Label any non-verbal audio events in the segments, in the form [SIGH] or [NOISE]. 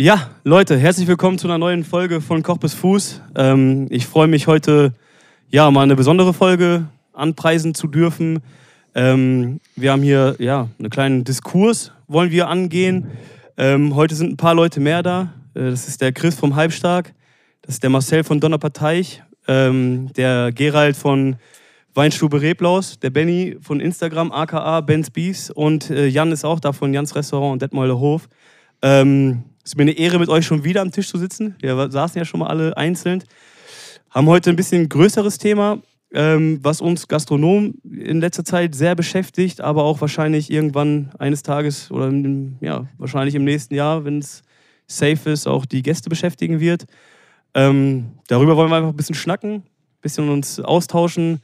Ja, Leute, herzlich willkommen zu einer neuen Folge von Koch bis Fuß. Ähm, ich freue mich heute, ja, mal eine besondere Folge anpreisen zu dürfen. Ähm, wir haben hier, ja, einen kleinen Diskurs, wollen wir angehen. Ähm, heute sind ein paar Leute mehr da. Äh, das ist der Chris vom Halbstark, das ist der Marcel von Donnerparteich, ähm, der Gerald von Weinstube Reblaus, der Benny von Instagram, aka Ben's Beefs und äh, Jan ist auch da von Jans Restaurant und Detmolder Hof. Ähm, es ist mir eine Ehre, mit euch schon wieder am Tisch zu sitzen. Wir saßen ja schon mal alle einzeln. Haben heute ein bisschen größeres Thema, ähm, was uns Gastronomen in letzter Zeit sehr beschäftigt, aber auch wahrscheinlich irgendwann eines Tages oder im, ja, wahrscheinlich im nächsten Jahr, wenn es safe ist, auch die Gäste beschäftigen wird. Ähm, darüber wollen wir einfach ein bisschen schnacken, ein bisschen uns austauschen.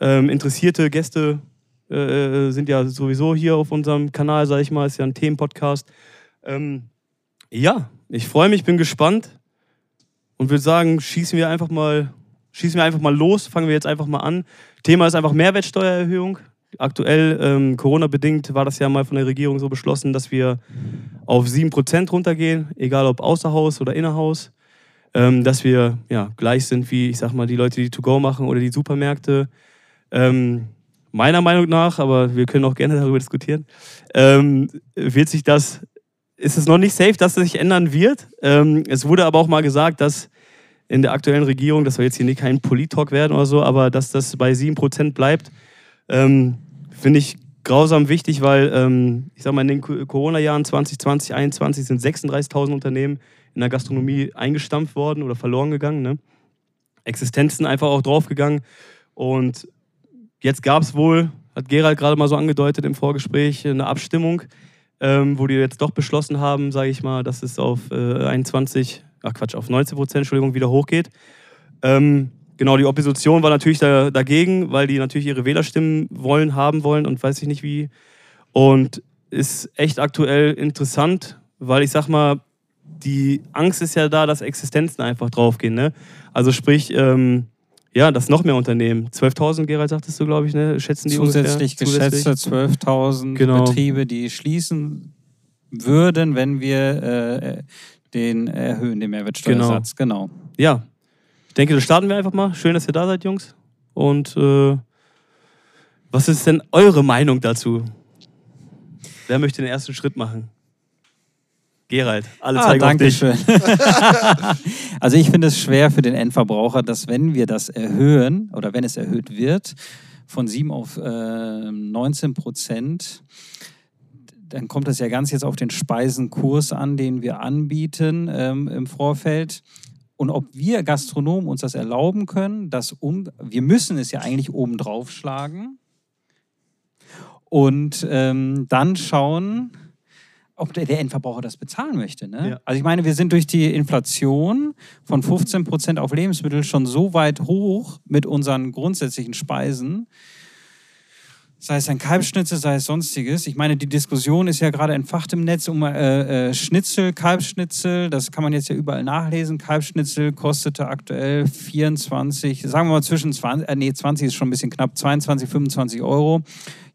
Ähm, interessierte Gäste äh, sind ja sowieso hier auf unserem Kanal, sage ich mal, ist ja ein Themenpodcast. Ähm, ja, ich freue mich, bin gespannt und würde sagen, schießen wir einfach mal, schießen wir einfach mal los, fangen wir jetzt einfach mal an. Thema ist einfach Mehrwertsteuererhöhung. Aktuell, ähm, Corona-bedingt, war das ja mal von der Regierung so beschlossen, dass wir auf 7% runtergehen, egal ob Außerhaus oder Innerhaus. Ähm, dass wir ja, gleich sind wie, ich sag mal, die Leute, die To-Go machen oder die Supermärkte. Ähm, meiner Meinung nach, aber wir können auch gerne darüber diskutieren, ähm, wird sich das ist es noch nicht safe, dass es sich ändern wird. Ähm, es wurde aber auch mal gesagt, dass in der aktuellen Regierung, das soll jetzt hier nicht kein Polit-Talk werden oder so, aber dass das bei 7% bleibt, ähm, finde ich grausam wichtig, weil ähm, ich sag mal, in den Corona-Jahren 2020, 2021 sind 36.000 Unternehmen in der Gastronomie eingestampft worden oder verloren gegangen. Ne? Existenzen einfach auch draufgegangen. Und jetzt gab es wohl, hat Gerald gerade mal so angedeutet im Vorgespräch, eine Abstimmung ähm, wo die jetzt doch beschlossen haben, sage ich mal, dass es auf äh, 21, ach Quatsch, auf 19 Prozent, Entschuldigung, wieder hochgeht. Ähm, genau, die Opposition war natürlich da, dagegen, weil die natürlich ihre Wählerstimmen wollen, haben wollen und weiß ich nicht wie. Und ist echt aktuell interessant, weil ich sag mal, die Angst ist ja da, dass Existenzen einfach draufgehen. Ne? Also sprich, ähm, ja, dass noch mehr Unternehmen. 12.000, Gerald, sagtest du, glaube ich, ne? schätzen die Zusätzlich ungefähr? geschätzte 12.000 genau. Betriebe, die schließen würden, wenn wir äh, den erhöhen, den Mehrwertsteuersatz. Genau. genau. Ja, ich denke, das starten wir einfach mal. Schön, dass ihr da seid, Jungs. Und äh, was ist denn eure Meinung dazu? Wer möchte den ersten Schritt machen? Gerald, alle ah, zeigen danke schön. [LAUGHS] also ich finde es schwer für den Endverbraucher, dass wenn wir das erhöhen oder wenn es erhöht wird von 7 auf äh, 19 Prozent, dann kommt das ja ganz jetzt auf den Speisenkurs an, den wir anbieten ähm, im Vorfeld. Und ob wir Gastronomen uns das erlauben können, das um, wir müssen es ja eigentlich oben drauf schlagen und ähm, dann schauen, ob der, Endverbraucher das bezahlen möchte. Ne? Ja. Also ich meine, wir sind durch die Inflation von 15 Prozent auf Lebensmittel schon so weit hoch mit unseren grundsätzlichen Speisen, sei es ein Kalbschnitzel, sei es sonstiges. Ich meine, die Diskussion ist ja gerade entfacht im Netz um äh, äh, Schnitzel, Kalbschnitzel. Das kann man jetzt ja überall nachlesen. Kalbschnitzel kostete aktuell 24, sagen wir mal zwischen 20, äh, nee, 20 ist schon ein bisschen knapp, 22, 25 Euro.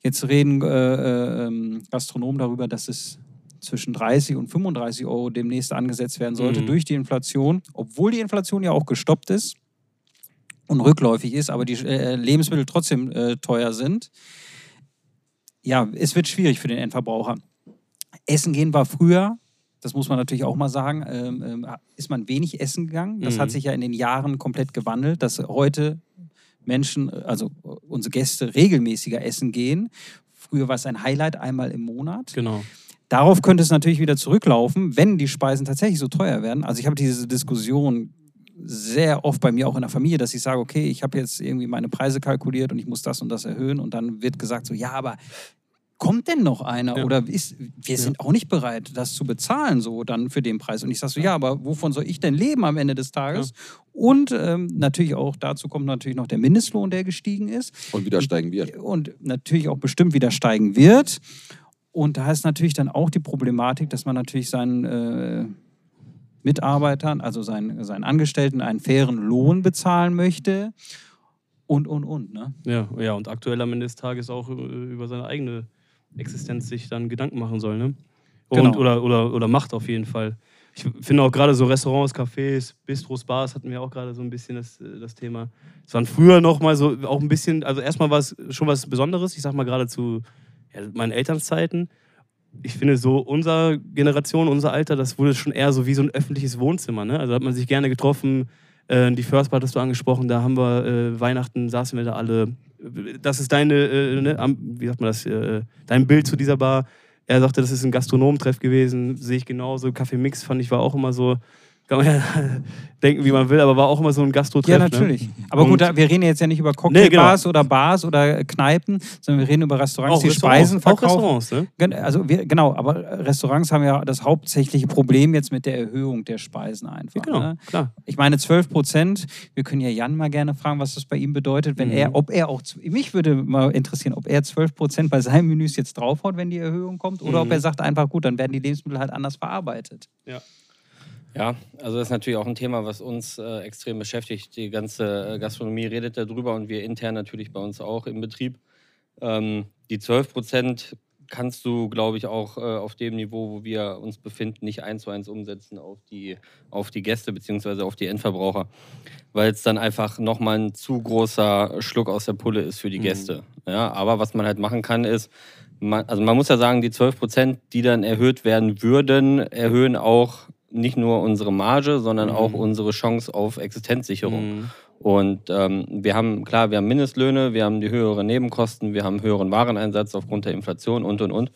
Jetzt reden äh, äh ähm, Gastronomen darüber, dass es zwischen 30 und 35 Euro demnächst angesetzt werden sollte mhm. durch die Inflation, obwohl die Inflation ja auch gestoppt ist und rückläufig ist, aber die äh, Lebensmittel trotzdem äh, teuer sind. Ja, es wird schwierig für den Endverbraucher. Essen gehen war früher, das muss man natürlich auch mal sagen, ähm, ähm, ist man wenig essen gegangen. Das mhm. hat sich ja in den Jahren komplett gewandelt, dass heute Menschen, also unsere Gäste regelmäßiger essen gehen. Früher war es ein Highlight einmal im Monat. Genau. Darauf könnte es natürlich wieder zurücklaufen, wenn die Speisen tatsächlich so teuer werden. Also ich habe diese Diskussion sehr oft bei mir auch in der Familie, dass ich sage, okay, ich habe jetzt irgendwie meine Preise kalkuliert und ich muss das und das erhöhen und dann wird gesagt so, ja, aber kommt denn noch einer ja. oder ist, wir sind ja. auch nicht bereit, das zu bezahlen so dann für den Preis. Und ich sage so, ja, aber wovon soll ich denn leben am Ende des Tages? Ja. Und ähm, natürlich auch dazu kommt natürlich noch der Mindestlohn, der gestiegen ist. Und wieder steigen wird. Und natürlich auch bestimmt wieder steigen wird. Und da ist natürlich dann auch die Problematik, dass man natürlich seinen äh, Mitarbeitern, also seinen, seinen Angestellten, einen fairen Lohn bezahlen möchte. Und, und, und. Ne? Ja, ja, und aktuell am Ende des Tages auch äh, über seine eigene Existenz sich dann Gedanken machen soll. Ne? Und, genau. oder, oder, oder macht auf jeden Fall. ich finde auch gerade so Restaurants, Cafés, Bistros, Bars hatten wir auch gerade so ein bisschen das, äh, das Thema. Es waren früher noch mal so auch ein bisschen, also erstmal war es schon was Besonderes. Ich sag mal gerade zu ja, meinen Elternzeiten. Ich finde so unsere Generation, unser Alter, das wurde schon eher so wie so ein öffentliches Wohnzimmer. Ne? Also hat man sich gerne getroffen. Äh, die First Part hast du angesprochen, da haben wir äh, Weihnachten, saßen wir da alle. Das ist deine, äh, ne, wie sagt man das, äh, dein Bild zu dieser Bar. Er sagte, das ist ein Gastronomentreff gewesen, sehe ich genauso. Kaffee Mix fand ich war auch immer so kann man ja [LAUGHS] denken, wie man will, aber war auch immer so ein Gastro-Treff. Ja, ne? natürlich. Ne? Aber gut, wir reden jetzt ja nicht über Cocktailbars nee, genau. oder Bars oder Kneipen, sondern wir reden über Restaurants, auch die Restaurants, Speisen verkaufen. Auch Restaurants, ne? Also wir, genau, aber Restaurants haben ja das hauptsächliche Problem jetzt mit der Erhöhung der Speisen einfach. Ja, genau, ne? klar. Ich meine 12 Prozent, wir können ja Jan mal gerne fragen, was das bei ihm bedeutet, wenn mhm. er, ob er auch, mich würde mal interessieren, ob er 12 Prozent bei seinen Menüs jetzt draufhaut, wenn die Erhöhung kommt, oder mhm. ob er sagt einfach, gut, dann werden die Lebensmittel halt anders verarbeitet. Ja. Ja, also das ist natürlich auch ein Thema, was uns äh, extrem beschäftigt. Die ganze äh, Gastronomie redet darüber und wir intern natürlich bei uns auch im Betrieb. Ähm, die 12 Prozent kannst du, glaube ich, auch äh, auf dem Niveau, wo wir uns befinden, nicht eins zu eins umsetzen auf die, auf die Gäste bzw. auf die Endverbraucher, weil es dann einfach nochmal ein zu großer Schluck aus der Pulle ist für die mhm. Gäste. Mhm. Ja, aber was man halt machen kann, ist, man, also man muss ja sagen, die 12 Prozent, die dann erhöht werden würden, erhöhen auch nicht nur unsere Marge, sondern mhm. auch unsere Chance auf Existenzsicherung. Mhm. Und ähm, wir haben, klar, wir haben Mindestlöhne, wir haben die höheren Nebenkosten, wir haben höheren Wareneinsatz aufgrund der Inflation und, und, und.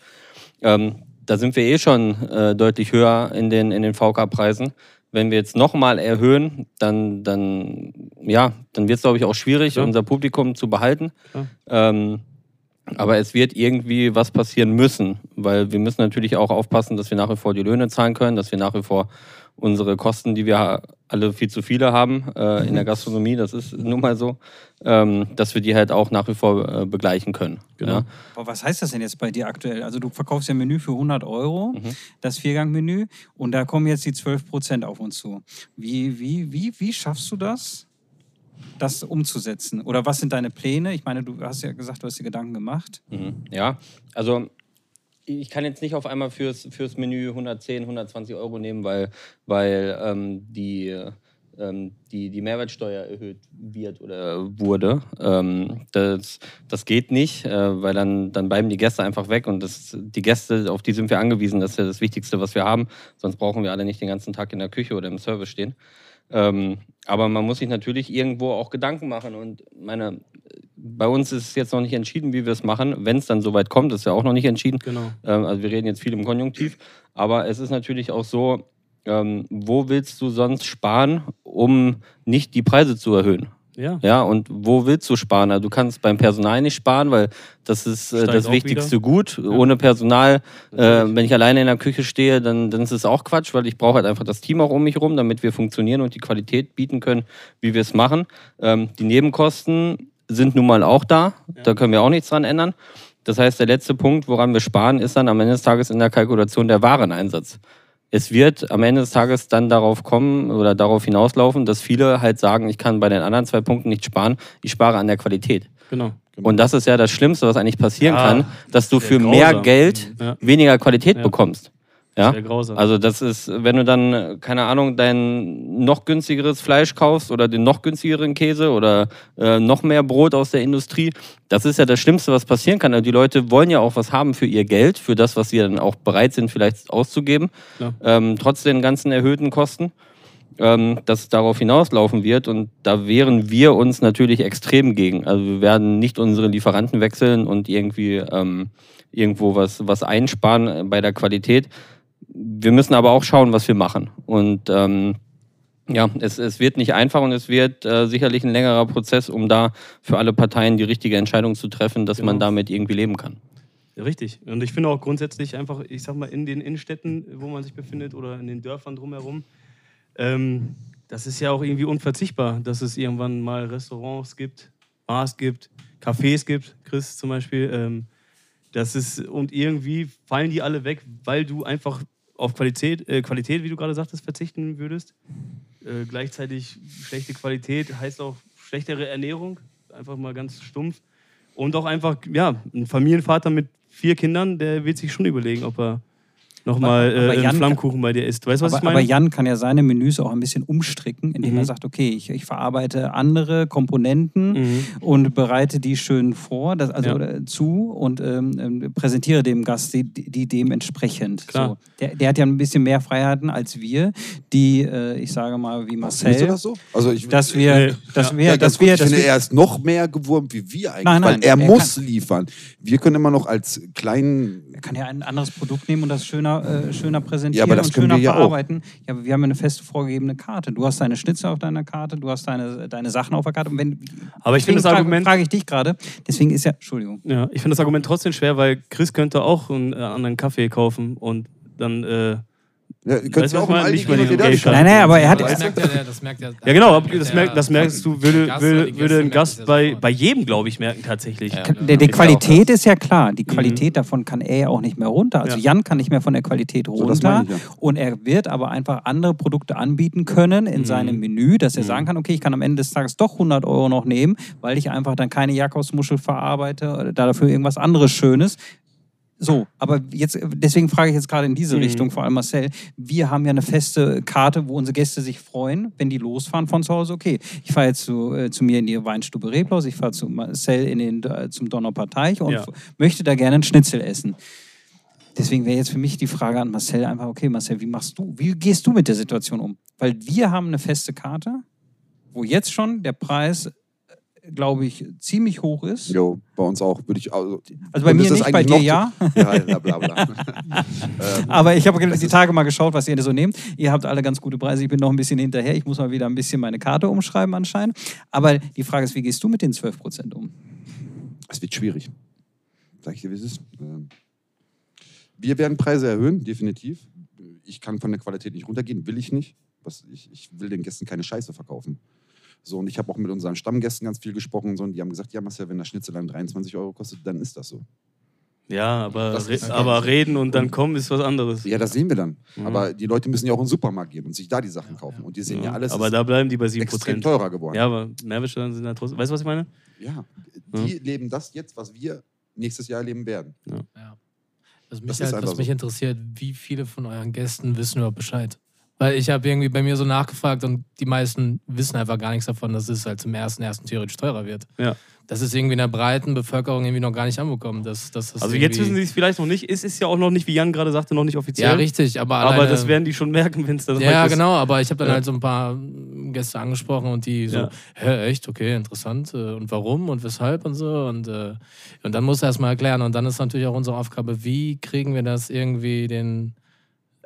Ähm, da sind wir eh schon äh, deutlich höher in den, in den VK-Preisen. Wenn wir jetzt nochmal erhöhen, dann, dann, ja, dann wird es, glaube ich, auch schwierig, ja. unser Publikum zu behalten. Ähm, aber es wird irgendwie was passieren müssen, weil wir müssen natürlich auch aufpassen, dass wir nach wie vor die Löhne zahlen können, dass wir nach wie vor unsere Kosten, die wir alle viel zu viele haben äh, in der Gastronomie, das ist nun mal so, ähm, dass wir die halt auch nach wie vor äh, begleichen können. Genau. Ja. Aber was heißt das denn jetzt bei dir aktuell? Also du verkaufst ja ein Menü für 100 Euro, mhm. das Viergang-Menü, und da kommen jetzt die 12 Prozent auf uns zu. Wie, wie, wie, wie schaffst du das? Das umzusetzen? Oder was sind deine Pläne? Ich meine, du hast ja gesagt, du hast dir Gedanken gemacht. Mhm. Ja, also ich kann jetzt nicht auf einmal fürs, fürs Menü 110, 120 Euro nehmen, weil, weil ähm, die, ähm, die, die Mehrwertsteuer erhöht wird oder wurde. Ähm, das, das geht nicht, äh, weil dann, dann bleiben die Gäste einfach weg und das, die Gäste, auf die sind wir angewiesen, das ist ja das Wichtigste, was wir haben. Sonst brauchen wir alle nicht den ganzen Tag in der Küche oder im Service stehen. Ähm, aber man muss sich natürlich irgendwo auch Gedanken machen. Und meine, bei uns ist es jetzt noch nicht entschieden, wie wir es machen. Wenn es dann soweit kommt, ist ja auch noch nicht entschieden. Genau. Ähm, also wir reden jetzt viel im Konjunktiv. Aber es ist natürlich auch so, ähm, wo willst du sonst sparen, um nicht die Preise zu erhöhen? Ja. ja, und wo willst du sparen? Also du kannst beim Personal nicht sparen, weil das ist äh, das wichtigste wieder. Gut. Ja. Ohne Personal, äh, wenn ich alleine in der Küche stehe, dann, dann ist es auch Quatsch, weil ich brauche halt einfach das Team auch um mich herum, damit wir funktionieren und die Qualität bieten können, wie wir es machen. Ähm, die Nebenkosten sind nun mal auch da. Ja. Da können wir auch nichts dran ändern. Das heißt, der letzte Punkt, woran wir sparen, ist dann am Ende des Tages in der Kalkulation der Wareneinsatz es wird am Ende des Tages dann darauf kommen oder darauf hinauslaufen, dass viele halt sagen, ich kann bei den anderen zwei Punkten nicht sparen, ich spare an der Qualität. Genau. genau. Und das ist ja das Schlimmste, was eigentlich passieren ja, kann, dass du für grausam. mehr Geld ja. weniger Qualität ja. bekommst. Ja, also das ist, wenn du dann, keine Ahnung, dein noch günstigeres Fleisch kaufst oder den noch günstigeren Käse oder äh, noch mehr Brot aus der Industrie, das ist ja das Schlimmste, was passieren kann. Also die Leute wollen ja auch was haben für ihr Geld, für das, was sie dann auch bereit sind, vielleicht auszugeben, ja. ähm, trotz den ganzen erhöhten Kosten, ähm, dass es darauf hinauslaufen wird. Und da wehren wir uns natürlich extrem gegen. Also wir werden nicht unsere Lieferanten wechseln und irgendwie ähm, irgendwo was, was einsparen bei der Qualität wir müssen aber auch schauen, was wir machen. Und ähm, ja, es, es wird nicht einfach und es wird äh, sicherlich ein längerer Prozess, um da für alle Parteien die richtige Entscheidung zu treffen, dass genau. man damit irgendwie leben kann. Richtig. Und ich finde auch grundsätzlich einfach, ich sag mal, in den Innenstädten, wo man sich befindet oder in den Dörfern drumherum, ähm, das ist ja auch irgendwie unverzichtbar, dass es irgendwann mal Restaurants gibt, Bars gibt, Cafés gibt, Chris zum Beispiel. Ähm, das ist, und irgendwie fallen die alle weg, weil du einfach auf Qualität, äh, Qualität, wie du gerade sagtest, verzichten würdest. Äh, gleichzeitig schlechte Qualität heißt auch schlechtere Ernährung, einfach mal ganz stumpf. Und auch einfach, ja, ein Familienvater mit vier Kindern, der wird sich schon überlegen, ob er nochmal äh, einen Jan- Flammkuchen bei dir isst. Weißt du, was aber, ich meine? aber Jan kann ja seine Menüs auch ein bisschen umstricken, indem Mhm. er sagt, okay, ich, ich verarbeite andere Komponenten Mhm. und bereite die schön vor, das, also Ja. oder zu und ähm, ähm, präsentiere dem Gast die, die dementsprechend. Klar. So. Der, der hat ja ein bisschen mehr Freiheiten als wir, die, äh, ich sage mal, wie Findest du Marcel, das so? Also ich, dass wir, Nee. dass wir, ja, dass wir, ich dass finde, wir, er ist noch mehr gewurmt wie wir eigentlich, Nein, nein, weil er, er muss liefern. Wir können immer noch als kleinen Er kann ja ein anderes Produkt nehmen und das schöner, äh, schöner präsentieren Ja, aber das und schöner wir ja auch. verarbeiten. Ja, aber wir haben ja eine feste vorgegebene Karte. Du hast deine Schnitzel auf deiner Karte, du hast deine, deine Sachen auf der Karte. Und wenn, Aber ich finde das Argument- frage ich dich gerade. Deswegen ist ja, Entschuldigung. Ja, ich finde das Argument trotzdem schwer, weil Chris könnte auch einen äh, anderen Kaffee kaufen und dann. Äh, Ja, könntest du, auch? Aldi Nicht bei gehen und diesem dir da die Gay-Shop. Nein, nein, aber er hat- das merkt ja, der- das merkt ja, ja, genau, aber merkt das, das merkst du, würde, würde, die würde ein Gast das bei, bei jedem, glaube ich, merken tatsächlich. Ja. Die ja Qualität ist ja klar. Die Qualität davon kann er ja auch nicht mehr runter. Also Ja. Jan kann nicht mehr von der Qualität das runter. meine ich ja. Und er wird aber einfach andere Produkte anbieten können in Mhm. seinem Menü, dass er Mhm. sagen kann, okay, ich kann am Ende des Tages doch 100 Euro noch nehmen, weil ich einfach dann keine Jakobsmuschel verarbeite oder dafür irgendwas anderes Schönes. So, aber jetzt, deswegen frage ich jetzt gerade in diese Mhm. Richtung, vor allem Marcel. Wir haben ja eine feste Karte, wo unsere Gäste sich freuen, wenn die losfahren von zu Hause. Okay, ich fahre jetzt zu, äh, zu mir in die Weinstube Reblaus, ich fahre zu Marcel in den, äh, zum Donnerparteich und Ja. möchte da gerne einen Schnitzel essen. Deswegen wäre jetzt für mich die Frage an Marcel einfach, okay, Marcel, wie machst du, wie gehst du mit der Situation um? Weil wir haben eine feste Karte, wo jetzt schon der Preis, äh, glaube ich, ziemlich hoch ist. Jo, bei uns auch. Würde ich, also, Also bei mir nicht, bei dir ja. ja, bla, bla, bla. [LAUGHS] ähm, Aber ich habe die Tage mal geschaut, was ihr so nehmt. Ihr habt alle ganz gute Preise. Ich bin noch ein bisschen hinterher. Ich muss mal wieder ein bisschen meine Karte umschreiben anscheinend. Aber die Frage ist, wie gehst du mit den 12% um? es wird schwierig. Sag ich dir, wie es ist. Ähm, wir werden Preise erhöhen, definitiv. Ich kann von der Qualität nicht runtergehen, will ich nicht. Was, ich, ich will den Gästen keine Scheiße verkaufen. So, und ich habe auch mit unseren Stammgästen ganz viel gesprochen und, so, und die haben gesagt, ja, Marcel, wenn das Schnitzel dann 23 Euro kostet, dann ist das so. Ja, aber, Das re aber [LAUGHS] reden und dann kommen ist was anderes. Ja, das sehen wir dann. Mhm. Aber die Leute müssen ja auch in den Supermarkt gehen und sich da die Sachen kaufen. Und die sehen ja, alles aber da bleiben die bei extrem 7%. teurer geworden. Ja, aber Mehrwertsteuern sind halt trotzdem. Weißt du, was ich meine? Ja, die leben das jetzt, was wir nächstes Jahr erleben werden. Ja. Also mich, Das ist halt, einfach was mich so. interessiert, wie viele von euren Gästen wissen überhaupt Bescheid? Weil ich habe irgendwie bei mir so nachgefragt und die meisten wissen einfach gar nichts davon, dass es halt zum ersten ersten theoretisch teurer wird. Ja. Das ist irgendwie in der breiten Bevölkerung irgendwie noch gar nicht angekommen. Dass, dass das Also jetzt wissen sie es vielleicht noch nicht. Es ist ja auch noch nicht, wie Jan gerade sagte, noch nicht offiziell. Ja, richtig, aber Aber alleine, das werden die schon merken, wenn es dann Ja, soweit ist. genau, aber ich habe dann Ja. halt so ein paar Gäste angesprochen und die so, Ja. hä, echt, okay, interessant. äh, Und warum und weshalb und so. Und, äh, und dann muss er erstmal erklären. Und dann ist natürlich auch unsere Aufgabe, wie kriegen wir das irgendwie den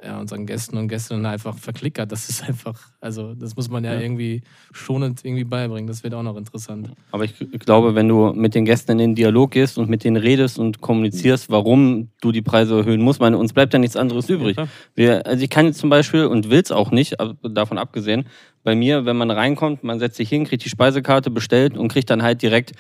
ja, unseren Gästen und Gästinnen einfach verklickert. Das ist einfach, also das muss man ja, Ja. irgendwie schonend irgendwie beibringen. Das wird auch noch interessant. Aber ich glaube, wenn du mit den Gästen in den Dialog gehst und mit denen redest und kommunizierst, warum du die Preise erhöhen musst, meine, uns bleibt ja nichts anderes übrig. Wir, also ich kann jetzt zum Beispiel und will es auch nicht, davon abgesehen, bei mir, wenn man reinkommt, man setzt sich hin, kriegt die Speisekarte bestellt und kriegt dann halt direkt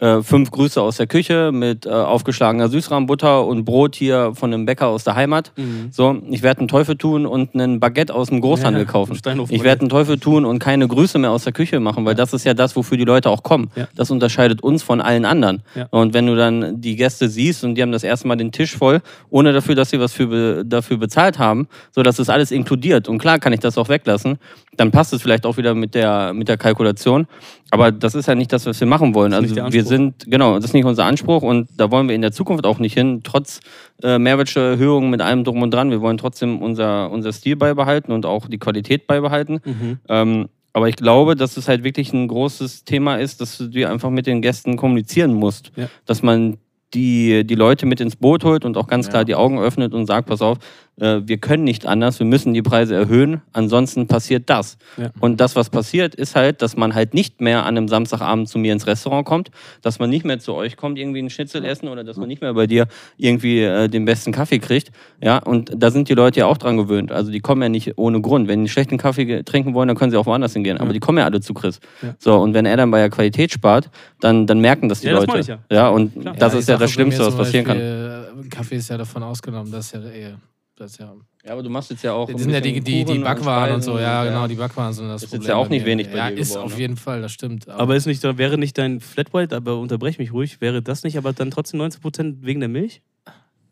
äh, fünf Grüße aus der Küche mit äh, aufgeschlagener Süßrahmbutter und Brot hier von einem Bäcker aus der Heimat. Mhm. So, ich werde einen Teufel tun und einen Baguette aus dem Großhandel Ja, kaufen. [LAUGHS] Ich werde einen Teufel tun und keine Grüße mehr aus der Küche machen, weil das ist ja das, wofür die Leute auch kommen. Ja. Das unterscheidet uns von allen anderen. Ja. Und wenn du dann die Gäste siehst und die haben das erste Mal den Tisch voll, ohne dafür, dass sie was für, dafür bezahlt haben, so dass es alles inkludiert. Und klar kann ich das auch weglassen, dann passt es vielleicht auch wieder mit der, mit der Kalkulation. Aber das ist ja nicht das, was wir machen wollen. Also wir sind, genau, das ist nicht unser Anspruch und da wollen wir in der Zukunft auch nicht hin, trotz äh, Mehrwertsteuererhöhungen mit allem drum und dran. Wir wollen trotzdem unser, unser Stil beibehalten und auch die Qualität beibehalten. Mhm. Ähm, aber ich glaube, dass es halt wirklich ein großes Thema ist, dass du dir einfach mit den Gästen kommunizieren musst. Ja. Dass man die, die Leute mit ins Boot holt und auch ganz Ja. klar die Augen öffnet und sagt, pass auf, wir können nicht anders, wir müssen die Preise erhöhen, ansonsten passiert das. Ja. Und das, was passiert, ist halt, dass man halt nicht mehr an einem Samstagabend zu mir ins Restaurant kommt, dass man nicht mehr zu euch kommt, irgendwie einen Schnitzel essen oder dass man nicht mehr bei dir irgendwie äh, den besten Kaffee kriegt. Ja, und da sind die Leute ja auch dran gewöhnt. Also die kommen ja nicht ohne Grund. Wenn die schlechten Kaffee trinken wollen, dann können sie auch woanders hingehen. Aber Ja. die kommen ja alle zu Chris. Ja. So, und wenn er dann bei der Qualität spart, dann, dann merken das die Ja, das Leute. ja. und das ist ja das Schlimmste, was passieren kann. Beispiel, äh, Kaffee ist ja davon ausgenommen, das ist ja eher. Das ist ja, Ja, aber du machst jetzt ja auch. das sind ja die, die, die Backwaren und so, ja, genau, die Backwaren sind das Das ist jetzt Problem ja auch nicht wenig bei Ja, dir ist geworden, auf ne? jeden Fall, das stimmt. Aber ist nicht, wäre nicht dein Flat White, aber unterbrech mich ruhig, wäre das nicht aber dann trotzdem 19% wegen der Milch?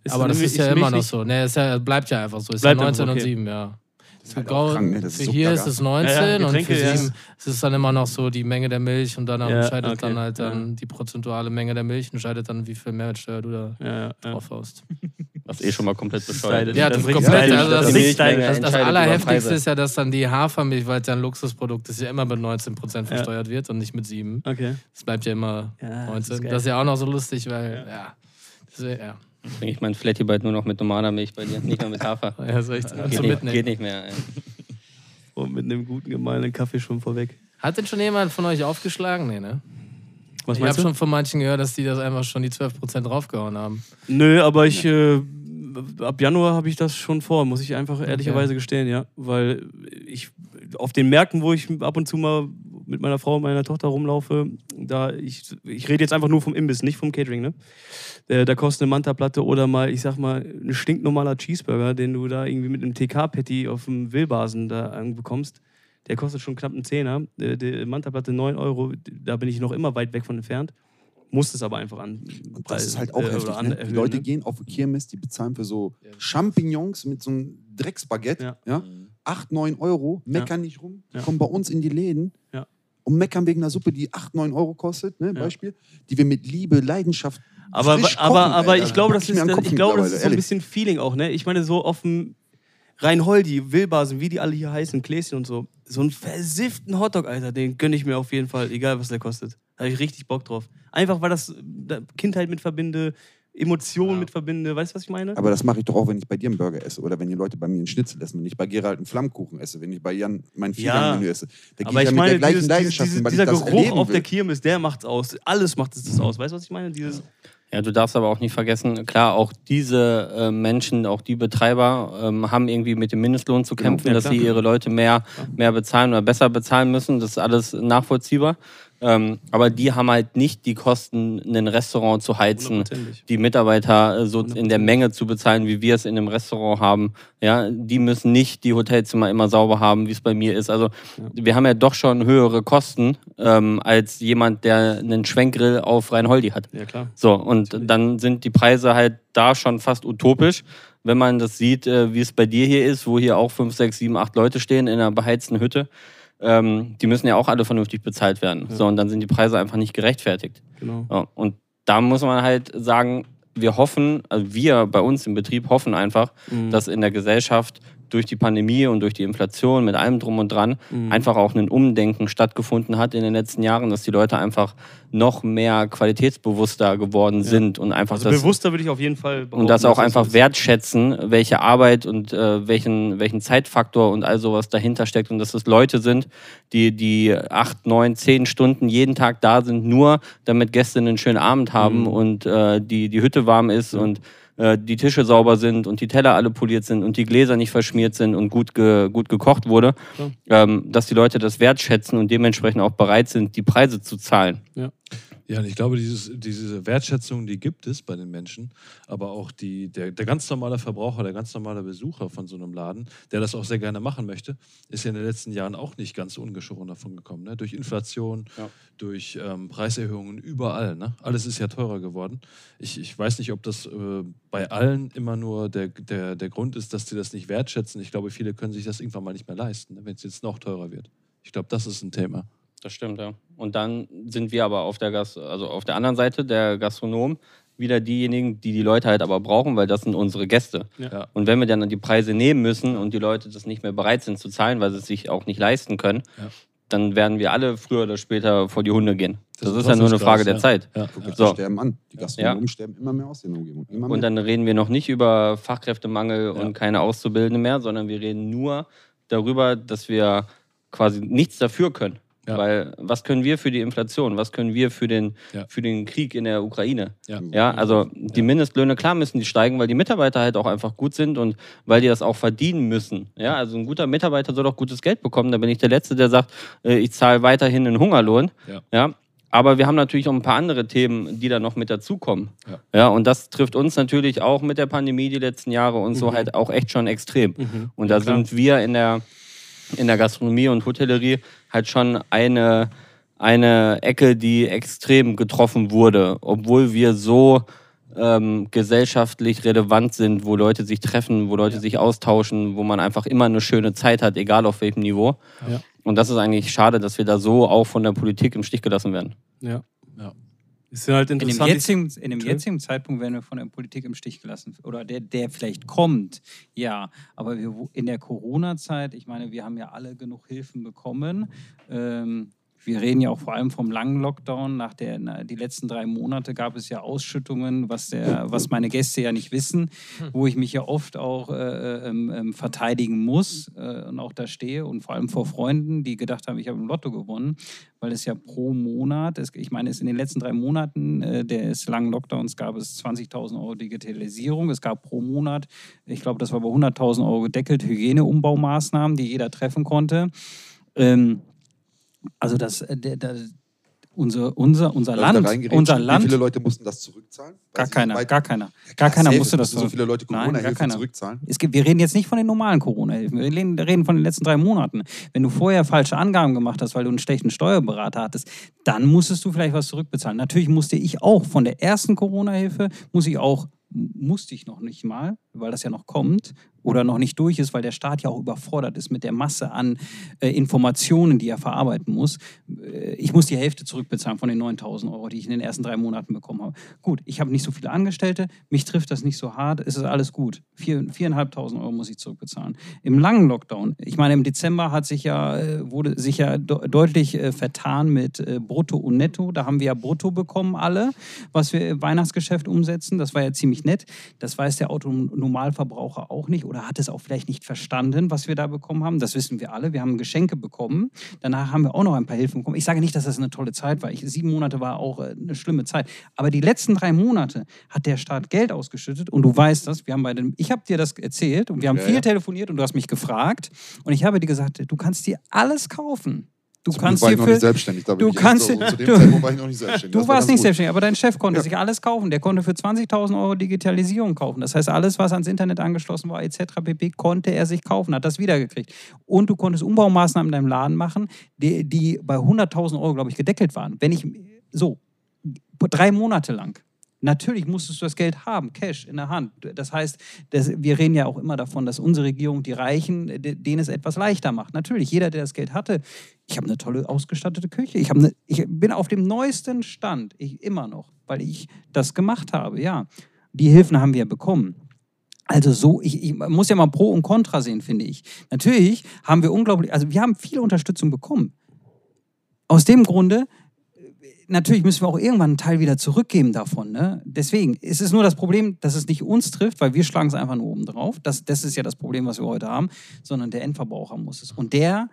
Ist Aber das nämlich- ist ja immer noch so. Ne, ist ja, bleibt ja einfach so. Ist Bleibt ja einfach 19 und okay. 7, ja. Ist Für, halt auch krank, ne? Das ist für so hier gaga. ist es 19 Ja, ja, und für ja. 7 ist es dann immer noch so die Menge der Milch und danach Ja, entscheidet okay, dann halt dann ja. die prozentuale Menge der Milch, entscheidet dann, wie viel Mehrwertsteuer du da Ja, drauf haust. Was eh schon mal komplett Das ist bescheuert. Ja, Das das, ist komplett. Also das, Das das, das, das Allerheftigste ist ja, dass dann die Hafermilch, weil es ja ein Luxusprodukt ist, ja immer mit 19% Ja. versteuert wird und nicht mit 7. Okay. Es bleibt ja immer Ja, das 19. ist Das ist, ja auch noch so lustig, weil, ja. Das ist, ja. Bringe ich meinen Flatty bald nur noch mit normaler Milch bei dir, nicht mehr mit Hafer. [LAUGHS] ja, das ist echt Geht, zum nicht, Mitnehmen. geht nicht mehr. ey. [LAUGHS] Und mit einem guten, gemeinen Kaffee schon vorweg. Hat denn schon jemand von euch aufgeschlagen? Nee, ne? Was ich habe schon von manchen gehört, dass die das einfach schon die 12% draufgehauen haben. Nö, aber ich äh, ab Januar habe ich das schon vor, muss ich einfach ehrlicherweise gestehen, ja. Weil ich auf den Märkten, wo ich ab und zu mal mit meiner Frau und meiner Tochter rumlaufe, da ich, ich rede jetzt einfach nur vom Imbiss, nicht vom Catering, ne? Äh, da kostet eine Manta-Platte oder mal, ich sag mal, ein stinknormaler Cheeseburger, den du da irgendwie mit einem TK-Patty auf dem Willbasen da bekommst. Der kostet schon knapp einen Zehner. Äh, Die Manta-Platte 9 Euro, da bin ich noch immer weit weg von entfernt. Muss es aber einfach an. Und das ist halt auch äh, heftig. Ne? Die erhöhen, Leute ne? gehen auf die Kirmes, die bezahlen für so Champignons mit so einem Drecksbaguette. Ja. Ja. 8, 9 Euro, meckern nicht rum, Ja. kommen bei uns in die Läden Ja. Und meckern wegen einer Suppe, die 8, 9 Euro kostet, ne, Ja. Beispiel, die wir mit Liebe, Leidenschaft Aber, aber, kochen, aber Alter. ich glaube, das ich ist, ich glaube, das ist so ein bisschen Feeling auch, ne? Ich meine, so auf dem Rheinholdi, Wilbasen, wie die alle hier heißen, Kläschen und so. So einen versifften Hotdog, Alter, den gönne ich mir auf jeden Fall, egal was der kostet. Da habe ich richtig Bock drauf. Einfach, weil das da Kindheit mit verbinde, Emotionen mit verbinde. Weißt du, was ich meine? Aber das mache ich doch auch, wenn ich bei dir einen Burger esse oder wenn die Leute bei mir einen Schnitzel essen, wenn ich bei Gerald einen Flammkuchen esse, wenn ich bei Jan mein Ja. Viergang-Menü esse. Da gehe Aber ich ja ich mit meine, der gleichen dieses, dieses, Leidenschaft dieses, dieser ich das Geruch auf will. der Kirmes, der macht's aus. Alles macht es das aus. Weißt du, was ich meine? Dieses, Ja, du darfst aber auch nicht vergessen, klar, auch diese äh, Menschen, auch die Betreiber ähm, haben irgendwie mit dem Mindestlohn zu kämpfen, ja, dass sie ihre Leute mehr, mehr bezahlen oder besser bezahlen müssen. Das ist alles nachvollziehbar. Ähm, aber die haben halt nicht die Kosten, ein Restaurant zu heizen, die Mitarbeiter äh, so in der Menge zu bezahlen, wie wir es in einem Restaurant haben. Ja, die müssen nicht die Hotelzimmer immer sauber haben, wie es bei mir ist. Also wir haben ja doch schon höhere Kosten ähm, als jemand, der einen Schwenkgrill auf Rheinholdi hat. ja, klar. So, und dann sind die Preise halt da schon fast utopisch, wenn man das sieht, äh, wie es bei dir hier ist, wo hier auch 5, 6, 7, 8 Leute stehen in einer beheizten Hütte. Ähm, die müssen ja auch alle vernünftig bezahlt werden. So, und dann sind die Preise einfach nicht gerechtfertigt. Genau. Ja, und da muss man halt sagen, wir hoffen, also wir bei uns im Betrieb hoffen einfach, Mhm. dass in der Gesellschaft durch die Pandemie und durch die Inflation mit allem drum und dran Mhm. einfach auch ein Umdenken stattgefunden hat in den letzten Jahren, dass die Leute einfach noch mehr qualitätsbewusster geworden sind und einfach Also das bewusster würde ich auf jeden Fall und das auch einfach ist. wertschätzen, welche Arbeit und äh, welchen, welchen Zeitfaktor und all sowas dahinter steckt und dass es Leute sind, die, die acht, neun, zehn Stunden jeden Tag da sind, nur damit Gäste einen schönen Abend haben Mhm. und äh, die, die Hütte warm ist und äh, die Tische sauber sind und die Teller alle poliert sind und die Gläser nicht verschmiert sind und gut, ge, gut gekocht wurde, ähm, dass die Leute das wertschätzen und dementsprechend auch bereit sind, die Preise zu zahlen. Ja, und ich glaube, dieses, diese Wertschätzung, die gibt es bei den Menschen, aber auch die, der, der ganz normale Verbraucher, der ganz normale Besucher von so einem Laden, der das auch sehr gerne machen möchte, ist ja in den letzten Jahren auch nicht ganz ungeschoren davon gekommen. Ne? Durch Inflation, Ja. durch ähm, Preiserhöhungen überall. Ne? Alles ist ja teurer geworden. Ich, ich weiß nicht, ob das äh, bei allen immer nur der, der, der Grund ist, dass sie das nicht wertschätzen. Ich glaube, viele können sich das irgendwann mal nicht mehr leisten, ne? wenn es jetzt noch teurer wird. Ich glaube, das ist ein Thema. Das stimmt, ja. Und dann sind wir aber auf der Gas also auf der anderen Seite, der Gastronom, wieder diejenigen, die die Leute halt aber brauchen, weil das sind unsere Gäste. Ja. Und wenn wir dann die Preise nehmen müssen und die Leute das nicht mehr bereit sind zu zahlen, weil sie es sich auch nicht leisten können, Ja. dann werden wir alle früher oder später vor die Hunde gehen. Das, Das ist ja nur eine Teufelsgras, Frage der ja. Zeit. Ja. Guck, So. sterben an. Die Gastronomen sterben immer mehr aus der Umgebung. Immer Und dann reden wir noch nicht über Fachkräftemangel Ja. und keine Auszubildende mehr, sondern wir reden nur darüber, dass wir quasi nichts dafür können. Ja. Weil was können wir für die Inflation? Was können wir für den, Ja. für den Krieg in der Ukraine? Ja. Ja, also die Mindestlöhne, klar müssen die steigen, weil die Mitarbeiter halt auch einfach gut sind und weil die das auch verdienen müssen. Ja, also ein guter Mitarbeiter soll auch gutes Geld bekommen. Da bin ich der Letzte, der sagt, äh, ich zahle weiterhin einen Hungerlohn. Ja. Ja. Aber wir haben natürlich auch ein paar andere Themen, die da noch mit dazukommen. Ja. Ja, und das trifft uns natürlich auch mit der Pandemie die letzten Jahre und so halt auch echt schon extrem. Und da sind wir in der, in der Gastronomie und Hotellerie halt schon eine, eine Ecke, die extrem getroffen wurde, obwohl wir so ähm, gesellschaftlich relevant sind, wo Leute sich treffen, wo Leute sich austauschen, wo man einfach immer eine schöne Zeit hat, egal auf welchem Niveau. Ja. Und das ist eigentlich schade, dass wir da so auch von der Politik im Stich gelassen werden. Ja. Ist halt In dem, interessant. jetzigen, in dem jetzigen Zeitpunkt werden wir von der Politik im Stich gelassen. Oder der, der vielleicht kommt, ja. Aber wir, in der Corona-Zeit, ich meine, wir haben ja alle genug Hilfen bekommen. Ähm, wir reden ja auch vor allem vom langen Lockdown. Nach der, na, die letzten drei Monate gab es ja Ausschüttungen, was, der, was meine Gäste ja nicht wissen, wo ich mich ja oft auch äh, ähm, ähm, verteidigen muss äh, und auch da stehe und vor allem vor Freunden, die gedacht haben, ich habe im Lotto gewonnen, weil es ja pro Monat, es, ich meine, es in den letzten drei Monaten äh, des langen Lockdowns gab es 20.000 Euro Digitalisierung, es gab pro Monat, ich glaube, das war bei 100.000 Euro gedeckelt, Hygieneumbaumaßnahmen, die jeder treffen konnte. Ähm, also das, äh, der, der, unser, unser, unser da Land, unser Wie Land, viele Leute mussten das zurückzahlen? gar keiner, nicht. gar keiner, Ja, gar keiner safe, musste es das so viele Leute Nein, gar Corona-Hilfe keiner. zurückzahlen. Es gibt, wir reden jetzt nicht von den normalen Corona-Hilfen, wir reden, reden von den letzten drei Monaten. Wenn du vorher falsche Angaben gemacht hast, weil du einen schlechten Steuerberater hattest, dann musstest du vielleicht was zurückbezahlen. Natürlich musste ich auch von der ersten Corona-Hilfe, muss ich auch, musste ich noch nicht mal, weil das ja noch kommt oder noch nicht durch ist, weil der Staat ja auch überfordert ist mit der Masse an äh, Informationen, die er verarbeiten muss. Äh, ich muss die Hälfte zurückbezahlen von den 9000 Euro, die ich in den ersten drei Monaten bekommen habe. Gut, ich habe nicht so viele Angestellte, mich trifft das nicht so hart, es ist alles gut. Vier, viereinhalbtausend Euro muss ich zurückbezahlen. Im langen Lockdown, ich meine, im Dezember hat sich ja, äh, wurde sich ja de deutlich äh, vertan mit äh, Brutto und Netto. Da haben wir ja Brutto bekommen, alle, was wir im Weihnachtsgeschäft umsetzen. Das war ja ziemlich nett. Das weiß der Autonormalverbraucher auch nicht oder hat es auch vielleicht nicht verstanden, was wir da bekommen haben. Das wissen wir alle. Wir haben Geschenke bekommen. Danach haben wir auch noch ein paar Hilfen bekommen. Ich sage nicht, dass das eine tolle Zeit war. Ich, sieben Monate war auch äh, eine schlimme Zeit. Aber die letzten drei Monate hat der Staat Geld ausgeschüttet und du weißt das. Wir haben bei dem, ich habe dir das erzählt und wir haben Ja, viel ja. telefoniert und du hast mich gefragt und ich habe dir gesagt, du kannst dir alles kaufen. Du kannst dir für, nicht selbstständig. Da du kannst- so, zu dem du- Zeitpunkt war ich noch nicht selbstständig. Du Das war warst nicht gut. selbstständig, aber dein Chef konnte Ja. sich alles kaufen. Der konnte für 20.000 Euro Digitalisierung kaufen. Das heißt, alles, was ans Internet angeschlossen war, etc. pp., konnte er sich kaufen, hat das wiedergekriegt. Und du konntest Umbaumaßnahmen in deinem Laden machen, die, die bei 100.000 Euro, glaube ich, gedeckelt waren. Wenn ich so drei Monate lang. Natürlich musstest du das Geld haben, Cash in der Hand. Das heißt, das, wir reden ja auch immer davon, dass unsere Regierung die Reichen, de- denen es etwas leichter macht. Natürlich, jeder, der das Geld hatte, ich habe eine tolle ausgestattete Küche. Ich, eine, ich bin auf dem neuesten Stand, ich immer noch, weil ich das gemacht habe. Ja, die Hilfen haben wir bekommen. Also so, ich, ich muss ja mal Pro und Contra sehen, finde ich. Natürlich haben wir unglaublich, also wir haben viel Unterstützung bekommen. Aus dem Grunde, natürlich müssen wir auch irgendwann einen Teil wieder zurückgeben davon. Ne? Deswegen ist es nur das Problem, dass es nicht uns trifft, weil wir schlagen es einfach nur oben drauf. Das, das ist ja das Problem, was wir heute haben, sondern der Endverbraucher muss es. Und der,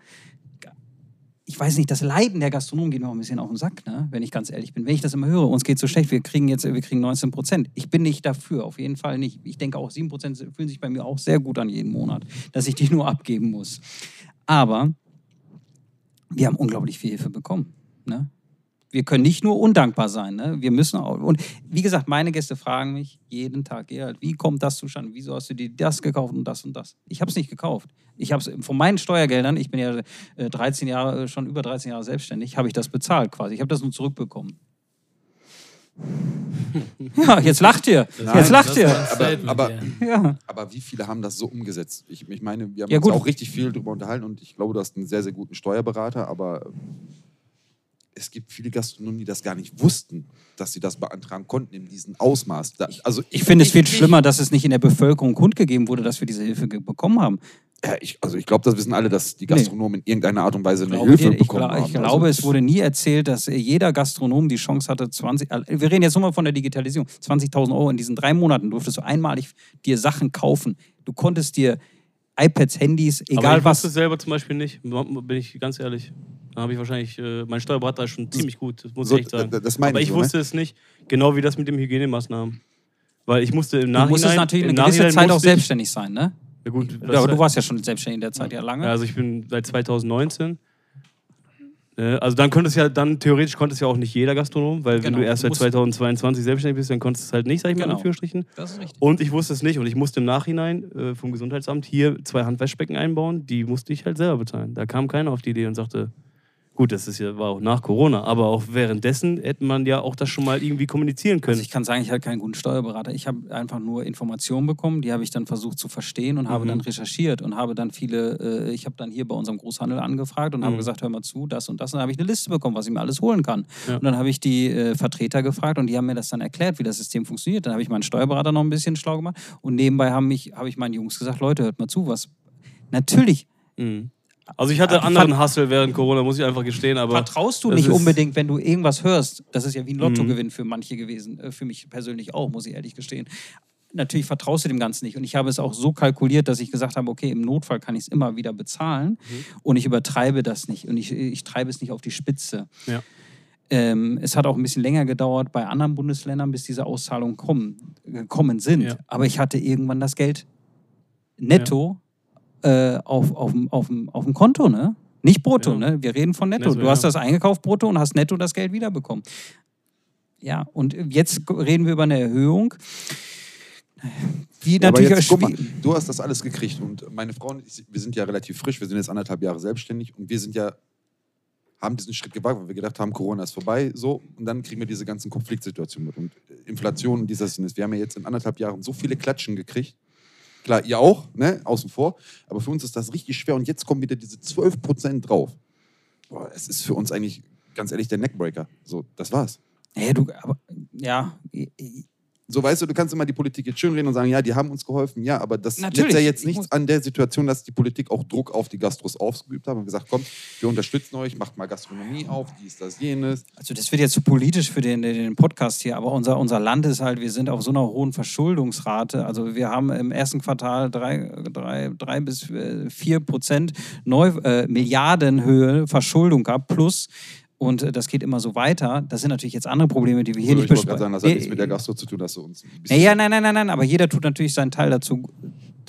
ich weiß nicht, das Leiden der Gastronomen geht mir auch ein bisschen auf den Sack, ne? wenn ich ganz ehrlich bin. Wenn ich das immer höre, uns geht so schlecht, wir kriegen jetzt wir kriegen 19 Prozent. Ich bin nicht dafür, auf jeden Fall nicht. Ich denke auch 7 Prozent fühlen sich bei mir auch sehr gut an jeden Monat, dass ich die nur abgeben muss. Aber wir haben unglaublich viel Hilfe bekommen. Ne? Wir können nicht nur undankbar sein. Ne? Wir müssen auch. Und wie gesagt, meine Gäste fragen mich jeden Tag, Gerald, wie kommt das zustande? Wieso hast du dir das gekauft und das und das? Ich habe es nicht gekauft. Ich habe es von meinen Steuergeldern, ich bin ja äh, 13 Jahre, äh, schon über 13 Jahre selbstständig, habe ich das bezahlt quasi. Ich habe das nur zurückbekommen. [LAUGHS] Ja, jetzt lacht ihr. Nein, jetzt lacht ihr. aber- ja. Ja. Aber wie viele haben das so umgesetzt? Ich, ich meine, wir haben Ja, uns gut. auch richtig viel darüber unterhalten und ich glaube, du hast einen sehr, sehr guten Steuerberater, aber es gibt viele Gastronomen, die das gar nicht wussten, dass sie das beantragen konnten in diesem Ausmaß. Da, also Ich finde es viel ich- schlimmer, dass es nicht in der Bevölkerung kundgegeben wurde, dass wir diese Hilfe bekommen haben. Ja, ich, also ich glaube, das wissen alle, dass die Gastronomen in irgendeiner Art und Weise eine glaube Hilfe ich, bekommen gla- haben. ich glaube, also, es wurde nie erzählt, dass jeder Gastronom die Chance hatte, 20, äh, wir reden jetzt nur mal von der Digitalisierung, 20.000 Euro in diesen drei Monaten durftest du einmalig dir Sachen kaufen. Du konntest dir iPads, Handys, Aber egal ich was. es selber zum Beispiel nicht, bin ich ganz ehrlich. Da habe ich wahrscheinlich, äh, mein Steuerberater ist schon ziemlich gut, das muss So, ich echt sagen. Aber ich ich so, ne? wusste es nicht, genau wie das mit den Hygienemaßnahmen. Weil ich musste im Du Nachhinein... musstest natürlich eine gewisse Nachhinein Zeit auch ich- selbstständig sein, ne? Ja gut, Aber du warst ja schon selbstständig in der Zeit ja lange. Ja, also ich bin seit 2019. Äh, Also dann konnte es ja, dann theoretisch konnte es ja auch nicht jeder Gastronom, weil wenn Genau, du erst seit musst- 2022 selbstständig bist, dann konntest du es halt nicht, sag ich mal in Genau. Anführungsstrichen. Das ist richtig. Und ich wusste es nicht und ich musste im Nachhinein äh, vom Gesundheitsamt hier zwei Handwaschbecken einbauen, die musste ich halt selber bezahlen. Da kam keiner auf die Idee und sagte, Gut, das ist ja, war auch nach Corona, aber auch währenddessen hätte man ja auch das schon mal irgendwie kommunizieren können. Also ich kann sagen, ich hatte keinen guten Steuerberater. Ich habe einfach nur Informationen bekommen, die habe ich dann versucht zu verstehen und habe Mhm. dann recherchiert und habe dann viele, äh, ich habe dann hier bei unserem Großhandel angefragt und habe Mhm. gesagt, hör mal zu, das und das. Und dann habe ich eine Liste bekommen, was ich mir alles holen kann. Ja. Und dann habe ich die äh, Vertreter gefragt und die haben mir das dann erklärt, wie das System funktioniert. Dann habe ich meinen Steuerberater noch ein bisschen schlau gemacht und nebenbei haben mich, habe ich meinen Jungs gesagt, Leute, hört mal zu, was natürlich Mhm. Also ich hatte Ja, anderen Hassel während Corona, muss ich einfach gestehen, aber vertraust du nicht unbedingt, wenn du irgendwas hörst. Das ist ja wie ein Mhm. Lottogewinn für manche gewesen, äh, für mich persönlich auch, muss ich ehrlich gestehen. Natürlich vertraust du dem Ganzen nicht. Und ich habe es auch so kalkuliert, dass ich gesagt habe, okay, im Notfall kann ich es immer wieder bezahlen Mhm. und ich übertreibe das nicht und ich, ich treibe es nicht auf die Spitze. Ja. Ähm, es hat auch ein bisschen länger gedauert bei anderen Bundesländern, bis diese Auszahlungen kommen, gekommen sind. Ja. Aber ich hatte irgendwann das Geld netto äh, auf, auf, dem- auf, dem- auf dem Konto, ne? Nicht brutto, Ja. ne? Wir reden von netto. Netto, du hast ja. das eingekauft brutto und hast netto das Geld wiederbekommen. Ja, und jetzt reden wir über eine Erhöhung, die Ja, aber natürlich jetzt, guck mal, du hast das alles gekriegt und meine Frau und ich, wir sind ja relativ frisch, wir sind jetzt anderthalb Jahre selbstständig und wir sind ja, haben diesen Schritt gewagt, weil wir gedacht haben, Corona ist vorbei, so und dann kriegen wir diese ganzen Konfliktsituationen mit und Inflation und dieses und das. Wir haben ja jetzt in anderthalb Jahren so viele Klatschen gekriegt. Klar, ihr auch, ne, außen vor, aber für uns ist das richtig schwer und jetzt kommen wieder diese 12% drauf. Boah, es ist für uns eigentlich, ganz ehrlich, der Neckbreaker. So, das war's. Ja, du, aber, ja, So, weißt du, du kannst immer die Politik jetzt schön reden und sagen, ja, die haben uns geholfen, ja, aber das Natürlich. liegt ja jetzt Ich nichts an der Situation, dass die Politik auch Druck auf die Gastros ausgeübt hat und gesagt, komm, wir unterstützen euch, macht mal Gastronomie auf, dies, das, jenes. Also das wird jetzt zu politisch für den, den Podcast hier, aber unser, unser Land ist halt, wir sind auf so einer hohen Verschuldungsrate. Also wir haben im ersten Quartal drei, drei, drei bis äh, vier Prozent Neu, äh, Milliardenhöhe Verschuldung gehabt, plus und äh, das geht immer so weiter. Das sind natürlich jetzt andere Probleme, die wir hier So, nicht ich wollte gerade sagen, besprechen. das hat nichts mit der Gastro zu tun, dass du uns. Naja, nein, nein, nein, nein, aber jeder tut natürlich seinen Teil dazu.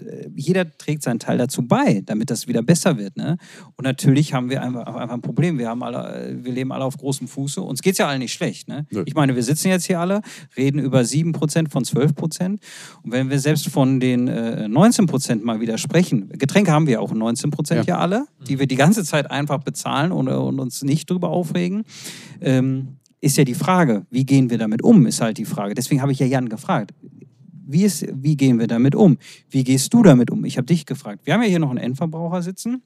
Äh, Jeder trägt seinen Teil dazu bei, damit das wieder besser wird. Ne? Und natürlich haben wir einfach, einfach ein Problem. Wir, haben alle, wir leben alle auf großem Fuße. Uns geht es ja allen nicht schlecht. Ne? Ich meine, wir sitzen jetzt hier alle, reden über 7% von 12%. Und wenn wir selbst von den äh, 19% mal wieder sprechen, Getränke haben wir auch 19% ja. Ja. alle, die wir die ganze Zeit einfach bezahlen und, und uns nicht drüber aufregen. Ähm, ist ja die Frage, wie gehen wir damit um, ist halt die Frage. Deswegen habe ich ja Jan gefragt. Wie, ist, wie gehen wir damit um? Wie gehst du damit um? Ich habe dich gefragt. Wir haben ja hier noch einen Endverbraucher sitzen.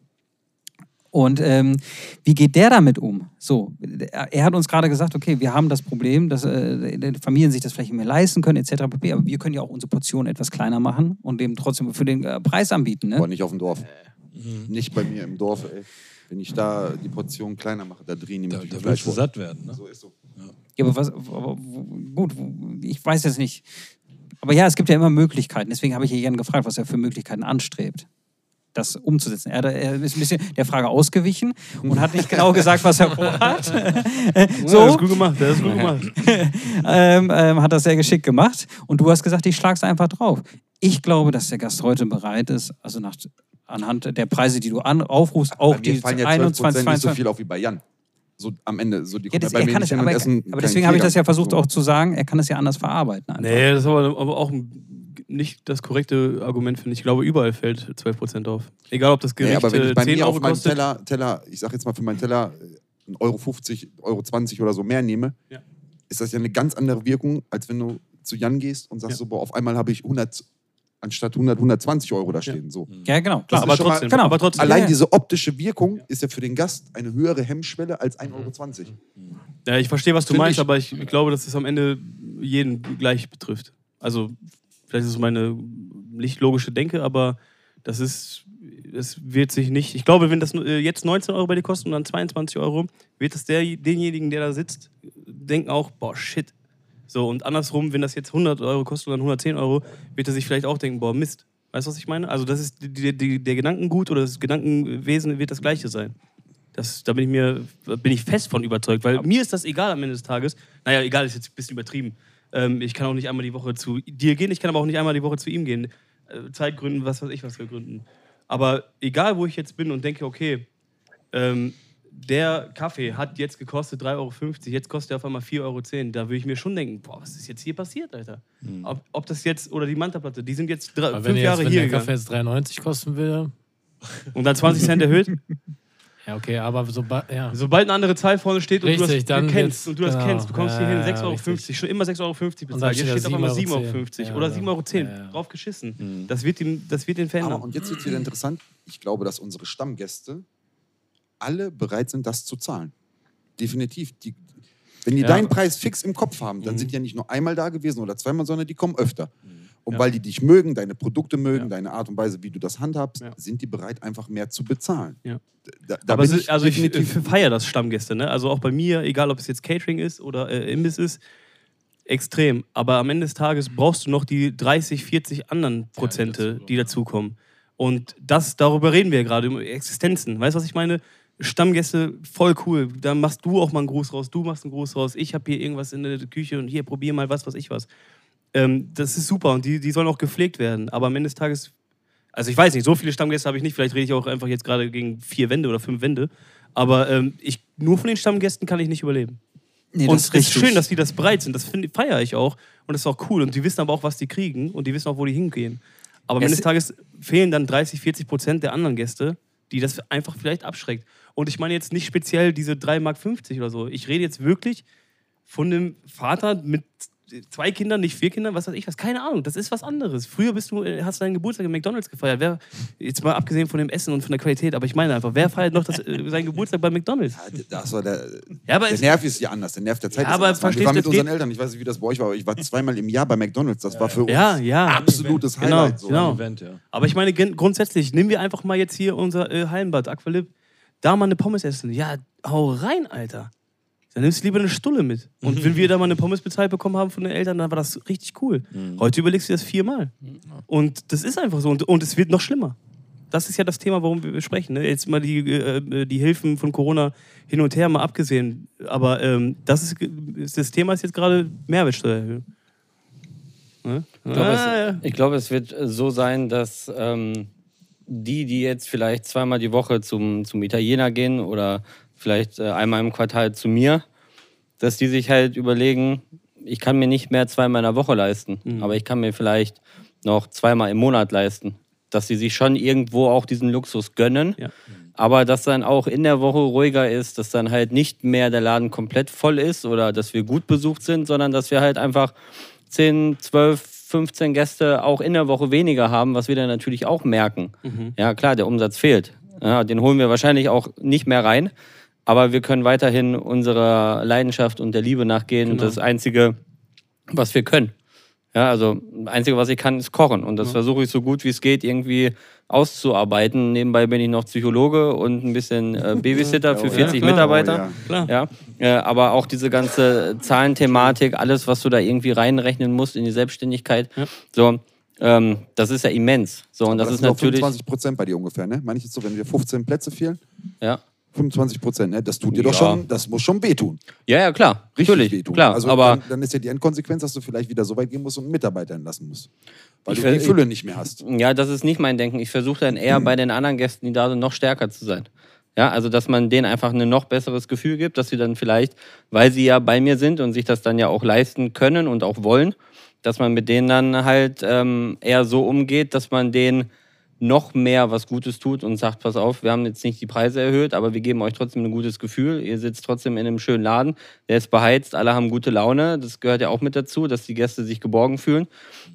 Und ähm, wie geht der damit um? So, er hat uns gerade gesagt, okay, wir haben das Problem, dass äh, Familien sich das vielleicht nicht mehr leisten können, etc. Aber wir können ja auch unsere Portion etwas kleiner machen und dem trotzdem für den äh, Preis anbieten. Ne? Aber nicht auf dem Dorf. Nicht bei mir im Dorf, ey. Wenn ich da die Portion kleiner mache, da drehen die Da, mich da wie willst du satt werden. Ne? So ist so. Ja, aber was, aber, gut, ich weiß jetzt nicht. Aber ja, es gibt ja immer Möglichkeiten. Deswegen habe ich hier Jan gefragt, was er für Möglichkeiten anstrebt, das umzusetzen. Er, er ist ein bisschen der Frage ausgewichen und hat nicht genau gesagt, was er vorhat. [LAUGHS] Ja, das so ist gut gemacht, das ist gut gemacht. [LAUGHS] ähm, ähm, hat das sehr geschickt gemacht. Und du hast gesagt, ich schlag's einfach drauf. Ich glaube, dass der Gast heute bereit ist, also nach, anhand der Preise, die du an, aufrufst, auch Bei mir die fallen ja 21, 12% nicht so 22. viel auf wie bei Jan. So am Ende, so die Ja, das, bei mir kann nicht es, aber, essen aber deswegen habe ich das ja versucht So. auch zu sagen, er kann es ja anders verarbeiten. Einfach. Nee, das ist aber, aber auch nicht das korrekte Argument, finde ich. Ich glaube, überall fällt 12% auf. Egal, ob das Nee, Gericht aber wenn äh, ich bei 10 mir Euro auf meinem. Teller, Teller, ich sag jetzt mal für meinen Teller äh, 1,50 Euro, 50, Euro 20 oder so mehr nehme, Ja. ist das ja eine ganz andere Wirkung, als wenn du zu Jan gehst und sagst Ja. so, boah, auf einmal habe ich 100, anstatt 100, 120 Euro da stehen. So. Ja, genau. Klar, aber schon mal- trotzdem, genau. aber trotzdem. Allein ja. diese optische Wirkung ist ja für den Gast eine höhere Hemmschwelle als 1,20 Euro. Ja, ich verstehe, was du Finde meinst, ich. aber ich glaube, dass es am Ende jeden gleich betrifft. Also, vielleicht ist es meine nicht logische Denke, aber das ist, es wird sich nicht. Ich glaube, wenn das äh, jetzt 19 Euro bei dir kostet und dann 22 Euro, wird es der, denjenigen, der da sitzt, denken auch, boah, shit. So, und andersrum, wenn das jetzt 100 Euro kostet und dann 110 Euro, wird er sich vielleicht auch denken, boah, Mist. Weißt du, was ich meine? Also, das ist die, die, der Gedankengut oder das Gedankenwesen wird das gleiche sein. Das, da bin ich mir bin ich fest von überzeugt, weil mir ist das egal am Ende des Tages. Naja, egal ist jetzt ein bisschen übertrieben. Ähm, ich kann auch nicht einmal die Woche zu dir gehen, ich kann aber auch nicht einmal die Woche zu ihm gehen. Äh, Zeitgründen, was weiß ich, was für Gründen. Aber egal, wo ich jetzt bin und denke, okay, ähm, der Kaffee hat jetzt gekostet 3,50 Euro, jetzt kostet er auf einmal 4,10 Euro. Da würde ich mir schon denken, boah, was ist jetzt hier passiert, Alter? Ob, ob das jetzt, oder die Mantaplatte, die sind jetzt drei, wenn, fünf jetzt, Jahre wenn hier der gegangen Kaffee jetzt 3,90 kosten will, und dann 20 Cent erhöht. [LAUGHS] Ja, okay, aber sobald. Ja. Sobald eine andere Zahl vorne steht und Richtig, du das dann kennst wird's- und du das genau. kennst, du kommst hier Ja, hin, ja, 6,50 Euro, richtig. schon immer 6,50 Euro bezahlt. Jetzt steht auf einmal 7,50 Euro 7,10 oder Ja, 7,10 Euro. ja, ja. Drauf geschissen. Mhm. Das wird ihn, das wird ihn verändern. Aber, und jetzt wird es wieder interessant. Ich glaube, dass unsere Stammgäste alle bereit sind, das zu zahlen. Definitiv. Die, wenn die Ja. deinen Preis fix im Kopf haben, dann Mhm. sind die ja nicht nur einmal da gewesen oder zweimal, sondern die kommen öfter. Und Ja. weil die dich mögen, deine Produkte mögen, Ja. deine Art und Weise, wie du das handhabst, Ja. sind die bereit, einfach mehr zu bezahlen. Ja. Da, da Aber ist, also ich feiere das Stammgäste, ne? Also auch bei mir, egal ob es jetzt Catering ist oder äh, Imbiss ist, extrem. Aber am Ende des Tages brauchst du noch die 30, 40 anderen Prozente, die dazukommen. Und das, darüber reden wir ja gerade, über Existenzen. Weißt du, was ich meine? Stammgäste, voll cool. Da machst du auch mal einen Gruß raus, du machst einen Gruß raus, ich habe hier irgendwas in der Küche und hier probier mal was, was ich was. Ähm, das ist super und die, die sollen auch gepflegt werden. Aber am Ende des Tages also ich weiß nicht, so viele Stammgäste habe ich nicht. Vielleicht rede ich auch einfach jetzt gerade gegen vier Wände oder fünf Wände. Aber ähm, ich, nur von den Stammgästen kann ich nicht überleben. Nee, und es ist ist schön, dass die das bereit sind. Das feiere ich auch. Und das ist auch cool. Und die wissen aber auch, was die kriegen. Und die wissen auch, wo die hingehen. Aber am Ende des Tages fehlen dann 30, 40 Prozent der anderen Gäste, die das einfach vielleicht abschreckt. Und ich meine jetzt nicht speziell diese 3,50 Mark oder so. Ich rede jetzt wirklich von einem Vater mit zwei Kindern, nicht vier Kindern, was weiß ich was, keine Ahnung, das ist was anderes. Früher bist du, äh, hast du deinen Geburtstag in McDonalds gefeiert. Wer, jetzt mal abgesehen von dem Essen und von der Qualität, aber ich meine einfach, wer feiert noch das, äh, seinen Geburtstag bei McDonalds? Ja, das war der, Ja, aber der es, Nerv ist ja anders, der Nerv der Zeit Ja, ist aber anders. Verstehst waren du, mit unseren Eltern, ich weiß nicht, wie das bei euch war, aber ich war zweimal im Jahr bei McDonalds. Das war für uns ja, ja. absolutes Genau, Highlight. So. genau. Event, ja. Aber ich meine grundsätzlich, nehmen wir einfach mal jetzt hier unser äh, Hallenbad, Aqualip, da mal eine Pommes essen. Ja, hau rein, Alter. Dann nimmst du lieber eine Stulle mit. Und wenn wir [LAUGHS] da mal eine Pommes bezahlt bekommen haben von den Eltern, dann war das richtig cool. Heute überlegst du das viermal. Und das ist einfach so. Und, und es wird noch schlimmer. Das ist ja das Thema, warum wir sprechen. Ne? Jetzt mal die, äh, die Hilfen von Corona hin und her mal abgesehen. Aber ähm, das, ist, das Thema ist jetzt gerade Mehrwertsteuererhöhung. Ne? Ich glaube, Ah, ja. es, ich glaube, es wird äh, so sein, dass ähm, die, die jetzt vielleicht zweimal die Woche zum, zum Italiener gehen oder vielleicht äh, einmal im Quartal zu mir, dass die sich halt überlegen, ich kann mir nicht mehr zweimal in der Woche leisten, Mhm. aber ich kann mir vielleicht noch zweimal im Monat leisten. Dass sie sich schon irgendwo auch diesen Luxus gönnen, Ja. aber dass dann auch in der Woche ruhiger ist, dass dann halt nicht mehr der Laden komplett voll ist oder dass wir gut besucht sind, sondern dass wir halt einfach 10, 12, 15 Gäste auch in der Woche weniger haben, was wir dann natürlich auch merken. Ja, klar, der Umsatz fehlt. Ja, den holen wir wahrscheinlich auch nicht mehr rein, aber wir können weiterhin unserer Leidenschaft und der Liebe nachgehen. Und Genau. das Einzige, was wir können. Ja, also das Einzige, was ich kann, ist kochen. Und das versuche ich so gut wie es geht irgendwie auszuarbeiten. Nebenbei bin ich noch Psychologe und ein bisschen äh, [LAUGHS] Babysitter für Oh, ja. 40 klar. Mitarbeiter. Oh, ja. Ja, äh, aber auch diese ganze Zahlenthematik, alles, was du da irgendwie reinrechnen musst in die Selbstständigkeit, Ja. so, ähm, das ist ja immens. So, und das, das ist natürlich. 25 Prozent bei dir ungefähr, ne? Meine ich jetzt so, wenn dir 15 Plätze fehlen? Ja. 25 Prozent, ne? Das tut dir doch Ja. schon, das muss schon wehtun. ja, ja, klar. Richtig natürlich, wehtun. klar. Also aber dann, dann ist ja die Endkonsequenz, dass du vielleicht wieder so weit gehen musst und einen Mitarbeiter entlassen musst. Weil du die Fülle nicht mehr hast. Ja, das ist nicht mein Denken. Ich versuche dann eher bei den anderen Gästen, die da sind, noch stärker zu sein. Ja, also dass man denen einfach ein noch besseres Gefühl gibt, dass sie dann vielleicht, weil sie ja bei mir sind und sich das dann ja auch leisten können und auch wollen, dass man mit denen dann halt ähm, eher so umgeht, dass man denen noch mehr was Gutes tut und sagt, pass auf, wir haben jetzt nicht die Preise erhöht, aber wir geben euch trotzdem ein gutes Gefühl. Ihr sitzt trotzdem in einem schönen Laden, der ist beheizt, alle haben gute Laune. Das gehört ja auch mit dazu, dass die Gäste sich geborgen fühlen.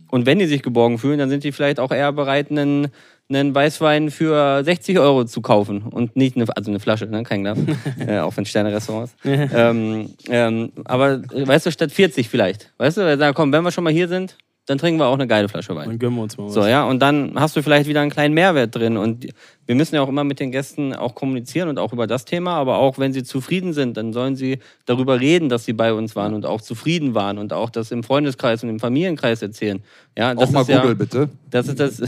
Und wenn die sich geborgen fühlen, dann sind die vielleicht auch eher bereit, einen, einen Weißwein für 60 Euro zu kaufen und nicht eine, also eine Flasche, ne? kein Glas, [LAUGHS] äh, auch von Sterne-Restaurants. ähm, ähm, aber äh, weißt du, statt 40 vielleicht. Weißt du, da komm, wenn wir schon mal hier sind, dann trinken wir auch eine geile Flasche Wein. Dann gönnen wir uns mal was. So, ja, und dann hast du vielleicht wieder einen kleinen Mehrwert drin. Und wir müssen ja auch immer mit den Gästen auch kommunizieren und auch über das Thema, aber auch wenn sie zufrieden sind, dann sollen sie darüber reden, dass sie bei uns waren und auch zufrieden waren und auch das im Freundeskreis und im Familienkreis erzählen. Ja, das Auch mal ist ja, Google, bitte. Das ist das,